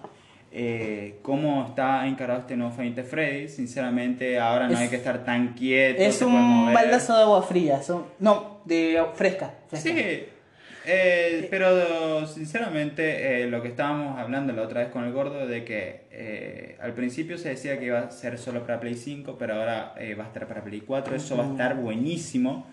eh, cómo está encarado este nuevo at Freddy's. Sinceramente ahora no Es- hay que estar tan quieto. Es un baldazo de agua fría. son- no, de fresca. fresca. Sí, eh, pero sinceramente eh, lo que estábamos hablando la otra vez con el gordo de que eh, al principio se decía que iba a ser solo para Play 5, pero ahora eh, va a estar para Play 4, eso va a estar buenísimo.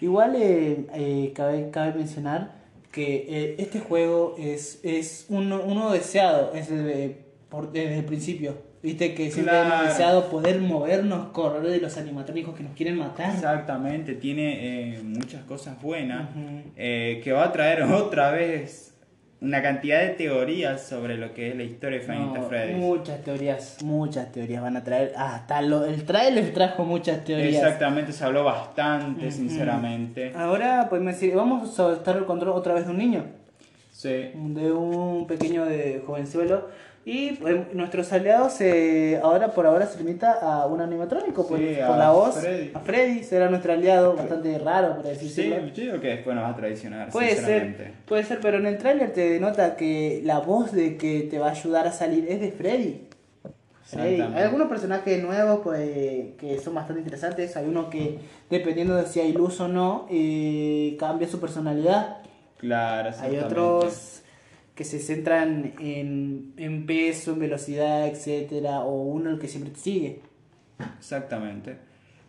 Igual eh, eh, cabe, cabe mencionar que eh, este juego es, es uno, uno deseado es desde, por- desde el principio. Viste que siempre Claro. hemos deseado poder movernos, correr de los animatrónicos que nos quieren matar. Exactamente, tiene eh, muchas cosas buenas eh, que va a traer otra vez una cantidad de teorías sobre lo que es la historia de at No, Freddy's. muchas teorías, muchas teorías van a traer. Hasta lo, el trailer trajo muchas teorías. Exactamente, se habló bastante, sinceramente. Ahora podemos decir, vamos a soltar el control otra vez de un niño. Sí. de un pequeño de jovenzuelo y pues, nuestros aliados eh, ahora por ahora se limita a un animatrónico por, Sí, por a la voz Freddy. a Freddy será nuestro aliado bastante raro por Sí, decirlo yo digo que después nos va a traicionar, puede ser puede ser pero en el tráiler te denota que la voz de que te va a ayudar a salir es de Freddy Freddy. Hay algunos personajes nuevos pues, que son bastante interesantes. Hay uno que, dependiendo de si hay luz o no, eh, cambia su personalidad. Claro, Hay otros que se centran en, en peso, en velocidad, etcétera, o uno el que siempre te sigue. Exactamente.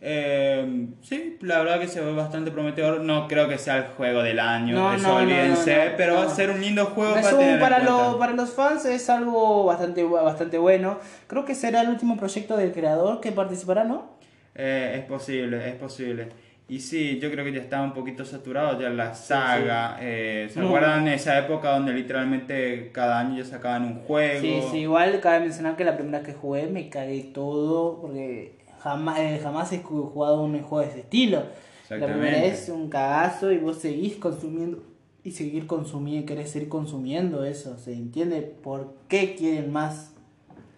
Eh, sí, la verdad que se ve bastante prometedor. No creo que sea el juego del año, No, eso no, olvídense, no, no, pero va a ser un lindo juego para tener en para, cuenta. lo- para los fans es algo bastante, bastante bueno. Creo que será el último proyecto del creador que participará, ¿no? Eh, es posible, es posible. Y sí, yo creo que ya está un poquito saturado ya la saga. Eh, ¿Se No. acuerdan esa época donde literalmente cada año ya sacaban un juego? Sí, sí, igual cabe mencionar que la primera que jugué me cagué todo porque jamás, eh, jamás he ju- jugado un juego de ese estilo. La primera es un cagazo y vos seguís consumiendo y seguir consumiendo, querés seguir consumiendo eso. Se entiende por qué quieren más,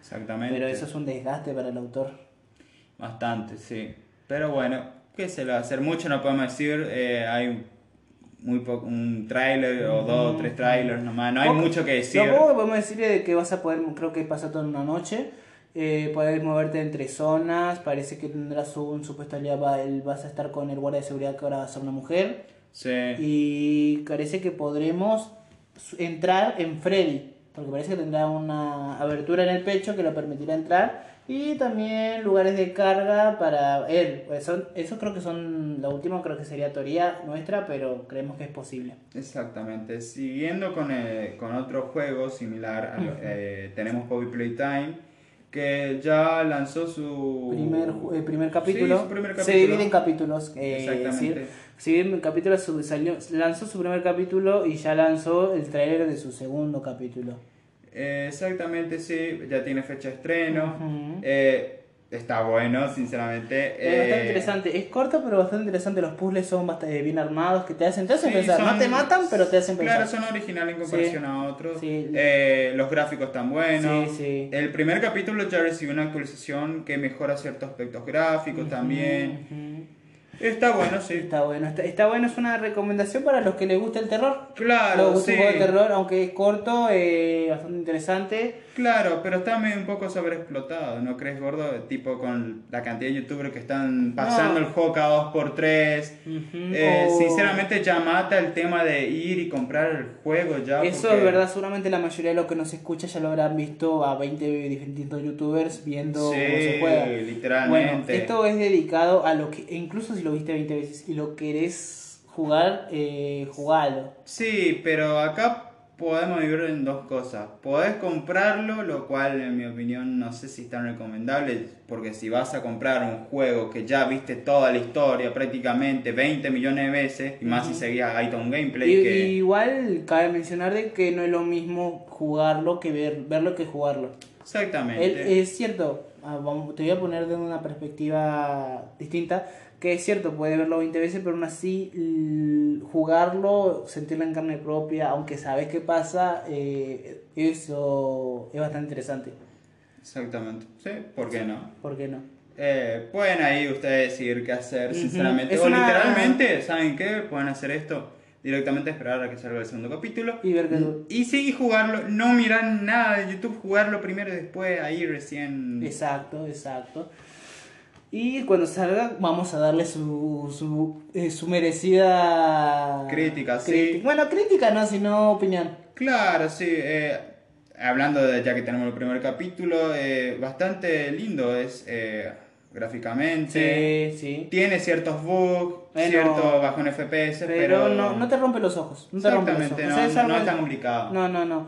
Exactamente. pero eso es un desgaste para el autor. Bastante, sí. Pero bueno, ¿qué se le va a hacer? Mucho no podemos decir. eh, hay muy poco, un tráiler o dos o tres trailers nomás. No hay Poco- mucho que decir. Lo poco que podemos decir es que vas a poder, creo que pasa todo en una noche. Eh, podés moverte entre zonas. Parece que tendrás un supuesto aliado. Vas a estar con el guardia de seguridad que ahora va a ser una mujer. Sí. Y parece que podremos entrar en Freddy. Porque parece que tendrá una abertura en el pecho que lo permitirá entrar. Y también lugares de carga para él. Pues son, eso creo que son. Lo último creo que sería teoría nuestra, pero creemos que es posible. Exactamente. Siguiendo con, eh, con otro juego similar, a lo- eh, tenemos Poppy Playtime, que ya lanzó su primer, eh, primer capítulo. Sí, su primer Se capítulo. divide en capítulos. eh, Exactamente. decir, en capítulos, su- salió, lanzó su primer capítulo y ya lanzó el trailer de su segundo capítulo. Eh, exactamente, sí, ya tiene fecha de estreno. Eh, está bueno, sinceramente. Es bastante Eh, interesante. Es corto, pero bastante interesante. Los puzzles son bastante bien armados que te hacen, te hacen Sí, pensar. son- no te matan, pero te hacen pensar. Claro, son originales en comparación Sí, a otros. sí. Eh, los gráficos están buenos. El primer capítulo ya recibió una actualización que mejora ciertos aspectos gráficos también. Está bueno, sí. Está bueno, está, está bueno, es una recomendación para los que les gusta el terror. Claro, Los sí. un juego de terror, aunque es corto, eh, bastante interesante. Claro, pero está medio un poco sobreexplotado, ¿no crees, gordo? Tipo con la cantidad de youtubers que están pasando No. el cada 2x3. Ujú, Eh, Sinceramente ya mata el tema de ir y comprar el juego ya. Eso porque- es verdad, seguramente la mayoría de los que nos escucha ya lo habrán visto a 20 distintos youtubers viendo Sí, cómo se juega. literalmente. Bueno, esto es dedicado a lo que, incluso si lo viste 20 veces y lo querés jugar, eh, jugalo. Sí, pero acá podemos vivir en dos cosas. Podés comprarlo, lo cual en mi opinión no sé si es tan recomendable, porque si vas a comprar un juego que ya viste toda la historia prácticamente 20 millones de veces, y más si seguías Iton Gameplay, Y, que... Igual cabe mencionar de que no es lo mismo jugarlo que ver, verlo que jugarlo. Exactamente. El- es cierto, ah, te voy a poner de una perspectiva distinta, que es cierto, puede verlo 20 veces, pero aún así jugarlo, sentirlo en carne propia, aunque sabes qué pasa, eh, eso es bastante interesante. Exactamente. Sí, ¿por qué no? ¿Por qué no? Eh, pueden ahí ustedes decidir qué hacer, sinceramente. O una- literalmente, ¿saben qué? Pueden hacer esto. Directamente esperar a que salga el segundo capítulo. Y ver que... Y sí, jugarlo. No mirar nada de YouTube, jugarlo primero y después ahí recién. Exacto, exacto. Y cuando salga, vamos a darle su, su, eh, su merecida Crítica, sí. Bueno, crítica no, sino opinión. Claro, sí. eh, hablando de ya que tenemos el primer capítulo, eh, bastante lindo es eh, gráficamente. Sí, sí. Tiene ciertos bugs, Bueno, cierto bajón FPS, Pero, pero. no, no te rompe los ojos. No te rompe los ojos. Exactamente, O sea, no, no es tan complicado. No, no, no.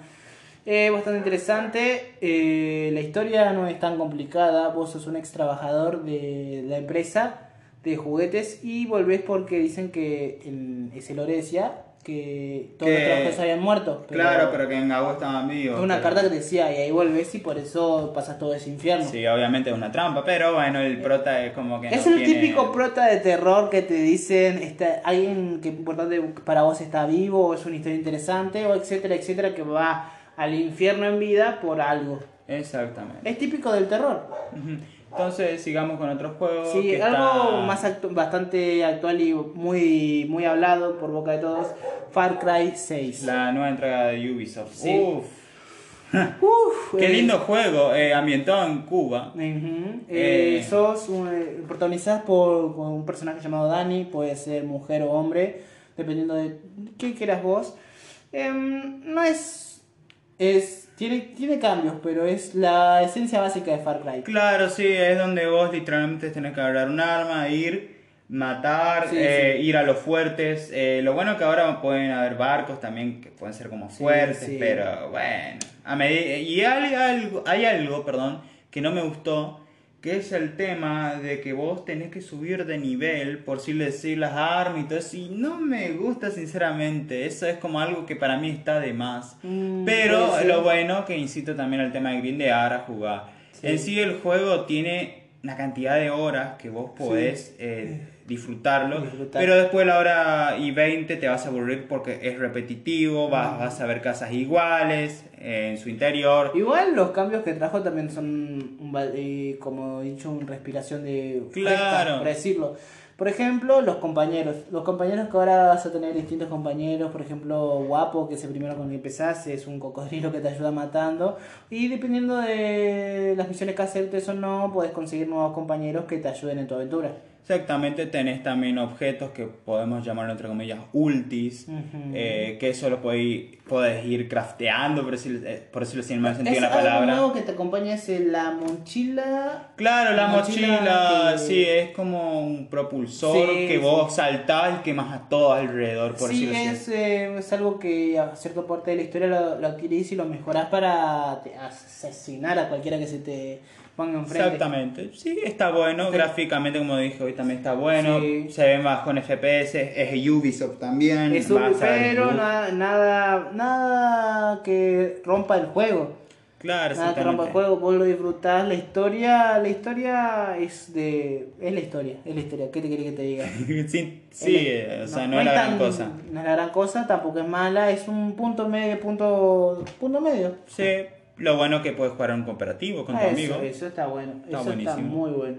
Eh, bastante interesante. eh, la historia no es tan complicada. Vos sos un ex trabajador de la empresa de juguetes y volvés porque dicen que en ese lore decía que todos Que- los trabajadores habían muerto. Claro, pero que en Gabo estaban vivos. Una pero- carta que decía y ahí volvés y por eso pasas todo ese infierno. Sí, obviamente es una trampa, pero bueno, el prota es como que. Es no el tiene- típico prota de terror que te dicen está, alguien que importante para vos está vivo o es una historia interesante o etcétera, etcétera, que va al infierno en vida por algo. Exactamente. Es típico del terror. Entonces, sigamos con otro juego. Sí, que algo está- más actu- bastante actual y muy, muy hablado por boca de todos, Far Cry 6. La nueva entrega de Ubisoft. Sí. Uf, Uf, qué eh, lindo juego, eh, ambientado en Cuba. Eh, Eh. sos un, protagonizás por, por un personaje llamado Dani, puede ser mujer o hombre, dependiendo de qué quieras vos. Em, no es, es tiene, tiene cambios, pero es la esencia básica de Far Cry. Claro, sí, es donde vos literalmente tenés que agarrar un arma, ir, matar, Sí, eh, sí. ir a los fuertes. Eh, lo bueno que ahora pueden haber barcos también que pueden ser como fuertes, sí. pero bueno. A medida, y hay algo, hay algo, perdón, que no me gustó, que es el tema de que vos tenés que subir de nivel, por si decir las armas y todo eso, y no me gusta sinceramente, eso es como algo que para mí está de más. Mm, Pero ser. lo bueno que incito también al tema de grindear a jugar. Sí. En sí el juego tiene una cantidad de horas que vos podés eh, disfrutarlo, Disfrutar. pero después la hora y 20 te vas a aburrir porque es repetitivo, vas, vas a ver casas iguales eh, en su interior. Igual los cambios que trajo también son, eh, como he dicho, una respiración de Claro. por decirlo. Por ejemplo, los compañeros. Los compañeros que ahora vas a tener distintos compañeros. Por ejemplo, Guapo, que es el primero con el que empezás, es un cocodrilo que te ayuda matando. Y dependiendo de las misiones que aceptes o no, puedes conseguir nuevos compañeros que te ayuden en tu aventura. Exactamente, tenés también objetos que podemos llamar entre comillas ultis, Ujú. eh, que eso lo podéis, podés ir crafteando, por decirlo, eh, por decirlo así en el mal sentido la algo palabra. nuevo que te acompaña es la mochila. Claro, la La mochila mochila, que- sí, es como un propulsor Sí, que sí. vos saltás y quemas a todo alrededor, por sí, decirlo es, así. eh, es algo que a cierta parte de la historia lo, lo adquirís y lo mejorás para te- asesinar a cualquiera que se te ponga enfrente. Exactamente, sí, está bueno, Sí. gráficamente como dije hoy también está bueno, Sí. se ve bajo en FPS, es Ubisoft también, Es ver pero nada, nada, nada que rompa el juego. Claro, Nada que rompa el juego, vos lo disfrutás. La historia, la historia es de. Es la historia, es la historia. ¿Qué te querés que te diga? sí, sí, o sea, no, es la gran tan- cosa. No es la gran cosa, tampoco es mala, es un punto medio, punto, punto medio. Sí, lo bueno que puedes jugar en un cooperativo con tu Ah, amigo. Eso, eso está bueno, Está eso buenísimo. está muy bueno.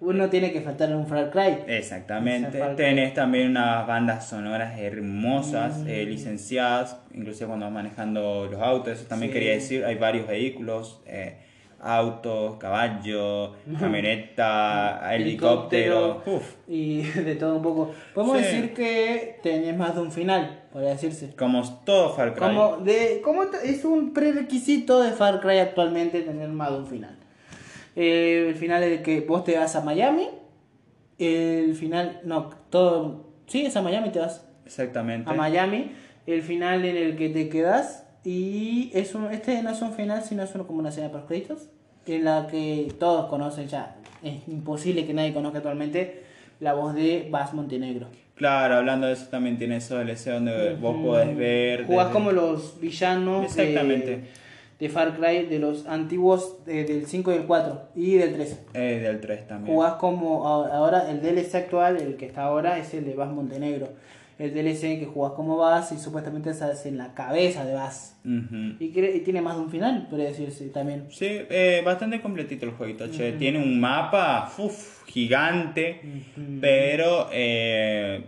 uno tiene que faltar un Far Cry. Exactamente. Far Cry. Tenés también unas bandas sonoras hermosas, Mm. eh, licenciadas, inclusive cuando vas manejando los autos, eso también Sí. quería decir, hay varios vehículos, eh, autos, caballos, camioneta, helicóptero. Helicóptero. Uf, Y de todo un poco. Podemos Sí. decir que tenés más de un final, podría decirse. como todo Far Cry. Como, de, como es un prerequisito de Far Cry actualmente tener más de un final. Eh, el final es de que vos te vas a Miami. El final, no, todo. Sí, es a Miami, te vas Exactamente. a Miami. El final en el que te quedas. Y es un, este no es un final, sino es uno como una escena por créditos. En la que todos conocen ya. Es imposible que nadie conozca actualmente la voz de Bass Montenegro. Claro, hablando de eso también tiene eso DLC donde vos Ujú. podés ver. Jugás desde- como los villanos Exactamente. De, de Far Cry, de los antiguos de- del 5 y el 4 y del 3. Eh, del 3 también. Jugás como ahora el DLC actual, el que está ahora, es el de Bass Montenegro. El DLC que jugás como Bass y supuestamente estás en la cabeza de Bass. Y, tiene más de un final, podría decirse también. Sí, eh, bastante completito el jueguito, che. Tiene un mapa uf, gigante, pero eh,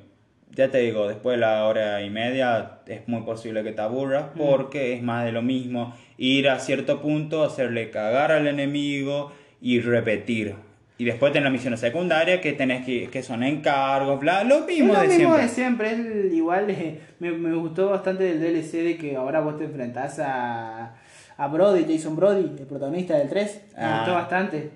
ya te digo, después de la hora y media es muy posible que te aburras porque es más de lo mismo. Ir a cierto punto, hacerle cagar al enemigo y repetir. Y después tenés las misiones secundarias que tenés que, que son encargos, bla, lo mismo lo de mismo siempre. de siempre, es igual eh, me, me gustó bastante del DLC de que ahora vos te enfrentás a, a Brody, Jason Brody, el protagonista del 3. Me Ah. gustó bastante.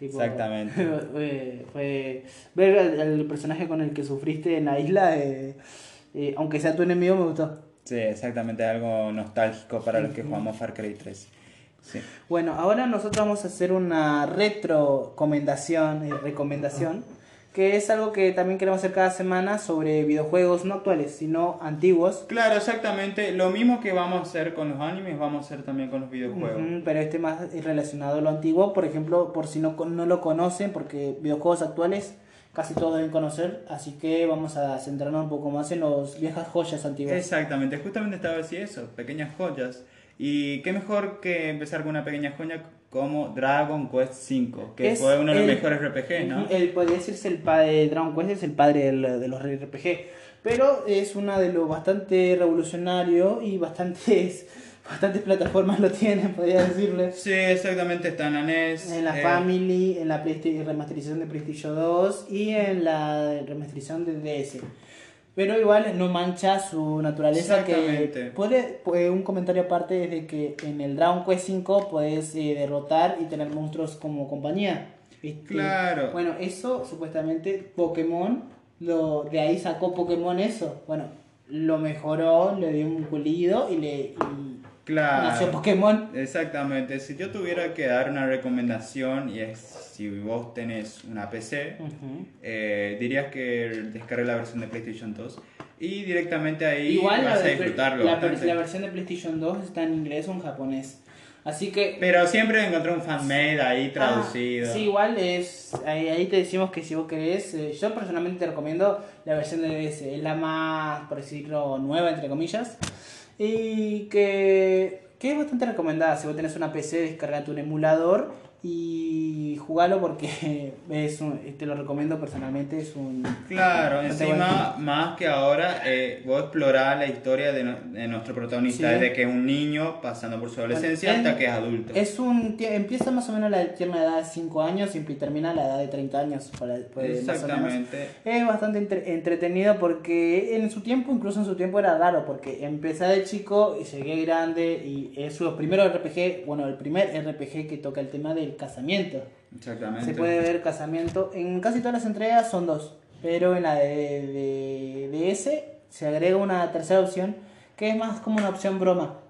Tipo, Exactamente. fue, fue- ver al personaje con el que sufriste en la isla, eh, eh, aunque sea tu enemigo, me gustó. Sí, exactamente, algo nostálgico para los que jugamos Far Cry 3. Sí. Bueno, ahora nosotros vamos a hacer una retrocomendación, eh, recomendación, que es algo que también queremos hacer cada semana sobre videojuegos no actuales, sino antiguos. Claro, exactamente. Lo mismo que vamos a hacer con los animes, vamos a hacer también con los videojuegos. Pero este más es relacionado a lo antiguo, por ejemplo, por si no, no lo conocen, porque videojuegos actuales casi todos deben conocer, así que vamos a centrarnos un poco más en los viejas joyas antiguas. Exactamente, justamente estaba diciendo eso, pequeñas joyas. Y qué mejor que empezar con una pequeña joya como Dragon Quest V, que Es fue uno de los el- mejores RPG, ¿no? El, podría decirse el padre, Dragon Quest es el padre del- de los RPG, pero es una de los bastante revolucionario y bastantes, bastantes plataformas lo tienen, podría decirle. Sí, exactamente, está en la NES. En la eh, Family, en la remasterización de PlayStation 2 y en la remasterización de DS. Pero igual no mancha su naturaleza. Que puede, puede- un comentario aparte es de que en el Dragon Quest 5 puedes eh, derrotar y tener monstruos como compañía. ¿viste? Claro. Bueno, eso supuestamente Pokémon, lo, de ahí sacó Pokémon eso. Bueno, lo mejoró, le dio un pulido y le y Claro. nació Pokémon. Exactamente, si yo tuviera que dar una recomendación, y es si vos tenés una PC, Ujú. eh, dirías que descargue la versión de PlayStation 2 y directamente ahí Igual vas la, a disfrutarlo. la, la versión de PlayStation 2 está en inglés o en japonés. Así que... Pero siempre encontré un fanmade ahí traducido. Ah, sí, igual es... Ahí, ahí te decimos que si vos querés... eh, yo personalmente te recomiendo la versión de DS. Es la más, por decirlo, nueva, entre comillas. Y que, que es bastante recomendada. Si vos tenés una PC, descargate un emulador y jugalo porque es un- te lo recomiendo personalmente. Es un... Claro, encima, más que ahora, eh, vos explorás la historia de, no- de nuestro protagonista, Sí. desde que es un niño, pasando por su adolescencia, Bueno, hasta es- que es adulto. Es un empieza más o menos la tierna edad de 5 años y termina la edad de 30 años. Para, más o menos. Exactamente. Es bastante entre- entretenido porque en su tiempo, incluso en su tiempo era raro, porque empecé de chico y llegué grande y es su primer RPG, bueno, el primer RPG que toca el tema del casamiento. Exactamente. Se puede ver casamiento, en casi todas las entregas son dos, pero en la de, de, de ese se agrega una tercera opción que es más como una opción broma.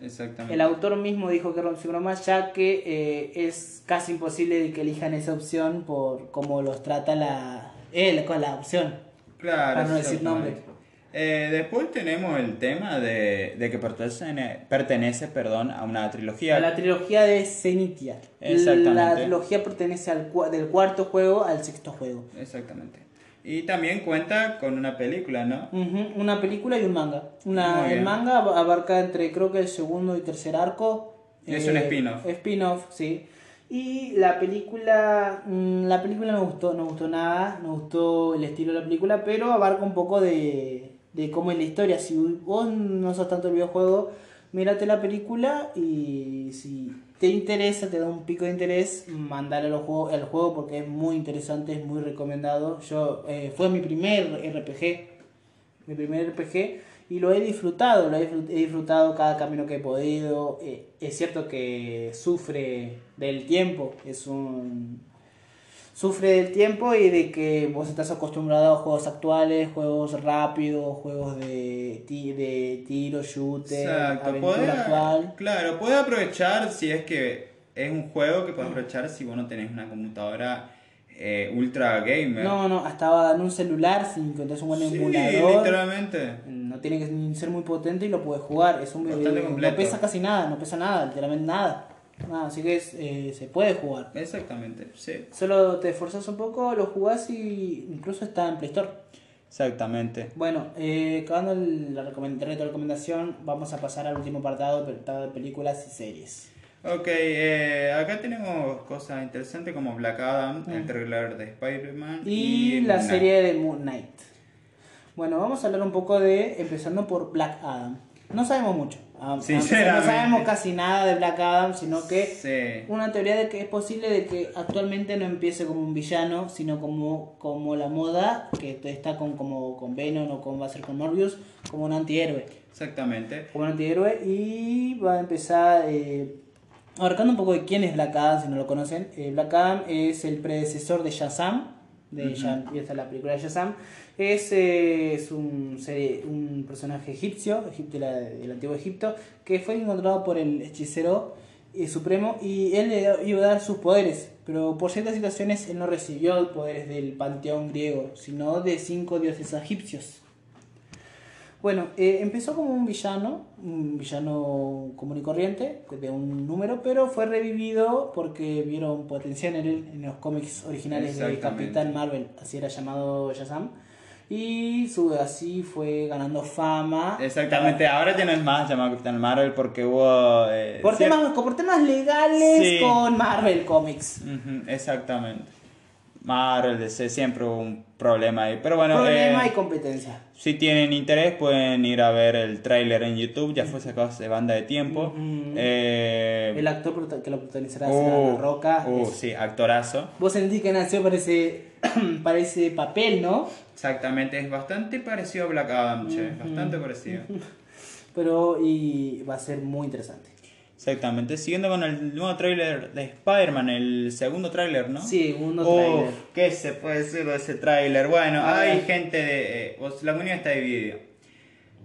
Exactamente. El autor mismo dijo que era opción broma ya que eh, es casi imposible de que elijan esa opción por cómo los trata la él con la opción. Claro, Para no decir nombre. Eh, después tenemos el tema de, de que pertenece, pertenece perdón, a una trilogía. A la trilogía de Zenitia. Exactamente. La trilogía pertenece al del cuarto juego al sexto juego. Exactamente. Y también cuenta con una película, ¿no? Una película y un manga. Una, el manga ab- abarca entre creo que el segundo y tercer arco. Es un spin-off. Spin-off, sí. Y la película, mm, la película no gustó, no gustó nada, no gustó el estilo de la película, pero abarca un poco de, de cómo es la historia. Si vos no sos tanto el videojuego, mírate la película y si te interesa, te da un pico de interés, mandar al juego, al juego porque es muy interesante, es muy recomendado. Yo eh, fue mi primer RPG, mi primer RPG y lo he disfrutado, lo he disfrutado cada camino que he podido. Eh, es cierto que sufre del tiempo, es un sufre del tiempo y de que vos estás acostumbrado a juegos actuales, juegos rápidos, juegos de, de tiro, shooter, aventura actual. Claro, puede aprovechar si es que es un juego que puede aprovechar si vos no tenés una computadora eh, ultra gamer. No, no, hasta en un celular sin que un buen sí, emulador. literalmente. No tiene que ser muy potente y lo puedes jugar. Es un no pesa casi nada, no pesa nada, literalmente nada. Nada así que eh, se puede jugar. Exactamente, sí. Solo te esforzas un poco, lo jugás y incluso está en Play Store. Exactamente. Bueno, eh, acabando la recomendación, vamos a pasar al último apartado, de películas y series. Ok, eh, acá tenemos cosas interesantes como Black Adam, el mm. trailer de Spider-Man y, la serie de Moon Knight. Bueno, vamos a hablar un poco de, empezando por Black Adam. No sabemos mucho. Ah, no sabemos casi nada de Black Adam, sino que una teoría de que es posible de que actualmente no empiece como un villano, sino como, como la moda, que está con, como, con Venom o con, va a ser con Morbius, como un antihéroe. Exactamente. Como un antihéroe y va a empezar... Eh, Abarcando un poco de quién es Black Adam, si no lo conocen. Eh, Black Adam es el predecesor de Shazam. De uh esta la película de Shazam. Es, eh, es un, un personaje egipcio, egipcio del antiguo Egipto, que fue encontrado por el hechicero eh, supremo y él le iba a dar sus poderes. Pero por ciertas situaciones él no recibió los poderes del panteón griego, sino de cinco dioses egipcios. Bueno, eh, empezó como un villano, un villano común y corriente, de un número, pero fue revivido porque vieron potencial en él en los cómics originales de Capitán Marvel, así era llamado Shazam. Y su, así fue ganando fama. Exactamente, ahora ya no es más llamado Capitán Marvel porque hubo... Eh, por, temas, por temas legales con Marvel Comics. exactamente. Marvel, DC, siempre hubo un problema ahí. Pero bueno, problema eh, y competencia. Si tienen interés, pueden ir a ver el tráiler en YouTube. Ya fue sacado hace banda de tiempo. Eh, el actor que lo protagonizará será uh, Roca. Uh, sí, actorazo. Vos sentís que nació para ese, para ese papel, ¿no? Exactamente, es bastante parecido a Black Adam, che. Bastante parecido. Pero y va a ser muy interesante. Exactamente, siguiendo con el nuevo tráiler de Spider-Man, el segundo tráiler, ¿no? Sí, segundo tráiler. ¿Qué se puede decir de ese tráiler? Bueno, hay gente de... Eh, la comunidad está dividida.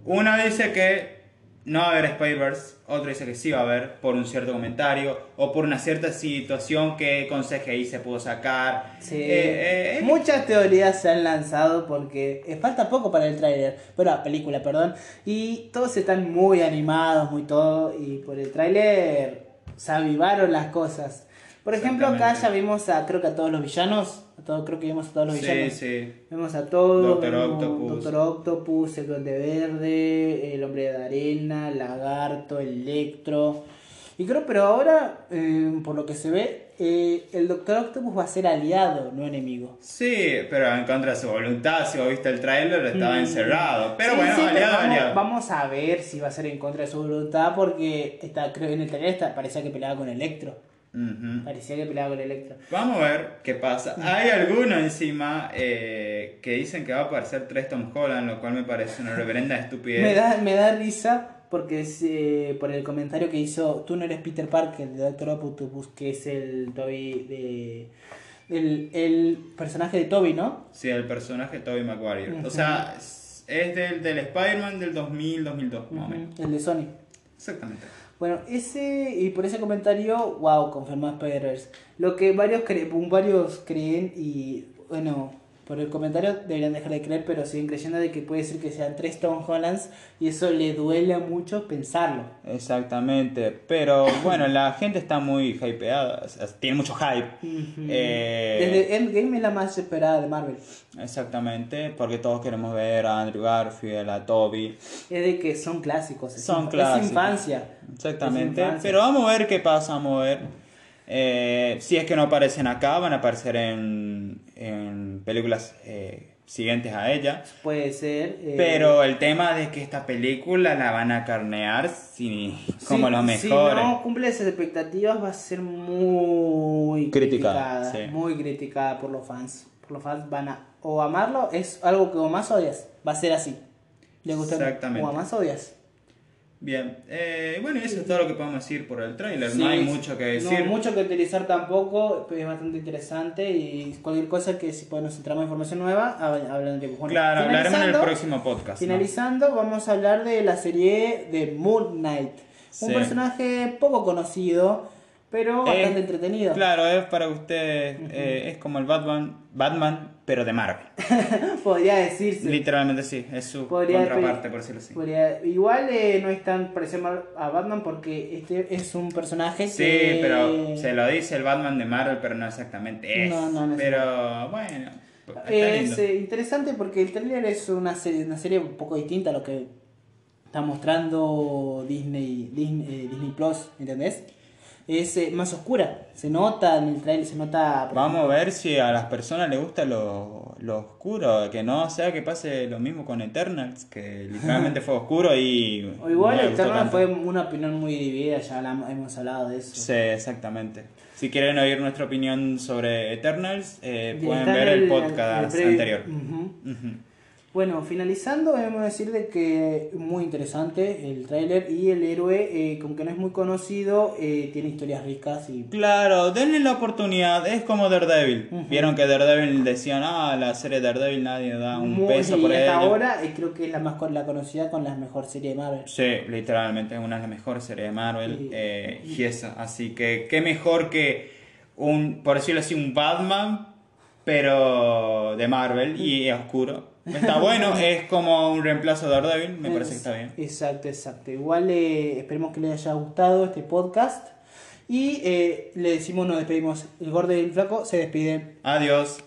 Uno dice que no va a haber Spider-Verse, otro dice que sí va a haber por un cierto comentario o por una cierta situación que con CGI se pudo sacar. Sí. Eh, eh, Muchas teorías se han lanzado porque falta poco para el tráiler, pero la película, perdón, y todos están muy animados, muy todo, y por el tráiler se avivaron las cosas. Por ejemplo, acá ya vimos a, creo que a todos los villanos. Todo, creo que vimos a todos los villanos. Sí. Vemos a todos. Doctor Octopus. Doctor Octopus, el Duende Verde, el Hombre de Arena, Lagarto, Electro. Y creo, pero ahora, eh, por lo que se ve, eh, el Doctor Octopus va a ser aliado, no enemigo. Sí, pero en contra de su voluntad. Si vos viste el tráiler, estaba mm. encerrado. Pero bueno, aliado, vamos, aliado. Vamos a ver si va a ser en contra de su voluntad, porque está, creo en el trailer parecía que peleaba con Electro. Parecía que peleaba con Electro. Vamos a ver qué pasa. Hay algunos encima eh, que dicen que va a aparecer tres Tom Holland, lo cual me parece una reverenda estupidez. me, da, me da risa porque es, eh, por el comentario que hizo, tú no eres Peter Parker de Doctor Octopus, que es el Toby de... El, el personaje de Toby, ¿no? Sí, el personaje de Toby Maguire. O sea, es del, del Spider-Man del 2000-2002, El de Sony. Exactamente. Bueno, ese y por ese comentario, wow, confirmó spider Lo que varios, varios creen y bueno, por el comentario deberían dejar de creer, pero siguen creyendo de que puede ser que sean tres Tom Hollands y eso le duele a muchos pensarlo. Exactamente, pero bueno, la gente está muy hypeada, tiene mucho hype. eh... Desde Endgame es la más esperada de Marvel. Exactamente, porque todos queremos ver a Andrew Garfield, a Toby. Es de que son clásicos, son clásicos. Es infancia. Exactamente, pero vamos a ver qué pasa, vamos a ver. Eh, si es que no aparecen acá, van a aparecer en, en películas eh, siguientes a ella. Puede ser. eh, Pero el tema de que esta película la van a carnear si- como si- los Si no cumple esas expectativas, va a ser muy Criticada, criticada. sí. Muy criticada por los fans. Por los fans van a o amarlo, es algo que o más odias. Va a ser así. Le gusta Exactamente. o o odias. Bien, eh, bueno, y eso es todo lo que podemos decir por el tráiler. Sí, no hay mucho que decir. No mucho que utilizar tampoco, es bastante interesante y cualquier cosa que si pues, nos entramos información nueva, hab- hablaremos. Bueno, claro, hablaremos en el próximo podcast. ¿no? Finalizando, vamos a hablar de la serie de Moon Knight. Un Sí. personaje poco conocido, pero bastante entretenido. Claro, es para ustedes, eh, es como el Batman, Batman, pero de Marvel. Podría decirse. Literalmente sí, es su Podría- contraparte, por decirlo así. Podría- igual eh, no es tan parecido a Batman porque este es un personaje Sí, que... pero se lo dice el Batman de Marvel, pero no exactamente es. No, no, no pero bueno, Es eh, interesante porque el trailer es una serie, una serie un poco distinta a lo que está mostrando Disney, Disney, eh, Disney Plus, ¿entendés? Es eh, más oscura, se nota en el trailer, se nota... Vamos a ver si a las personas les gusta lo, lo oscuro, que no sea que pase lo mismo con Eternals, que literalmente fue oscuro y... O igual no me el gustó Eternal tanto. fue una opinión muy dividida, ya la- hemos hablado de eso. Sí, exactamente. Si quieren oír nuestra opinión sobre Eternals, eh, pueden ver el podcast anterior. Bueno, finalizando, debemos decir de que muy interesante el tráiler y el héroe, eh, que aunque no es muy conocido, eh, tiene historias ricas y... Claro, denle la oportunidad, es como Daredevil. Vieron que Daredevil decían, ah, la serie Daredevil nadie da un muy- peso y por hasta ella. ahora eh, creo que es la más con- la conocida con la mejor serie de Marvel. Sí, literalmente es una de las mejores series de Marvel Y- eh, y eso. Así que qué mejor que un, por decirlo así, un Batman, pero de Marvel y oscuro. Está bueno, es como un reemplazo de Daredevil, me parece que está bien. Exacto, exacto. Igual eh, esperemos que les haya gustado este podcast. Y eh, le decimos, nos despedimos. El gordo y el flaco se despiden. Adiós.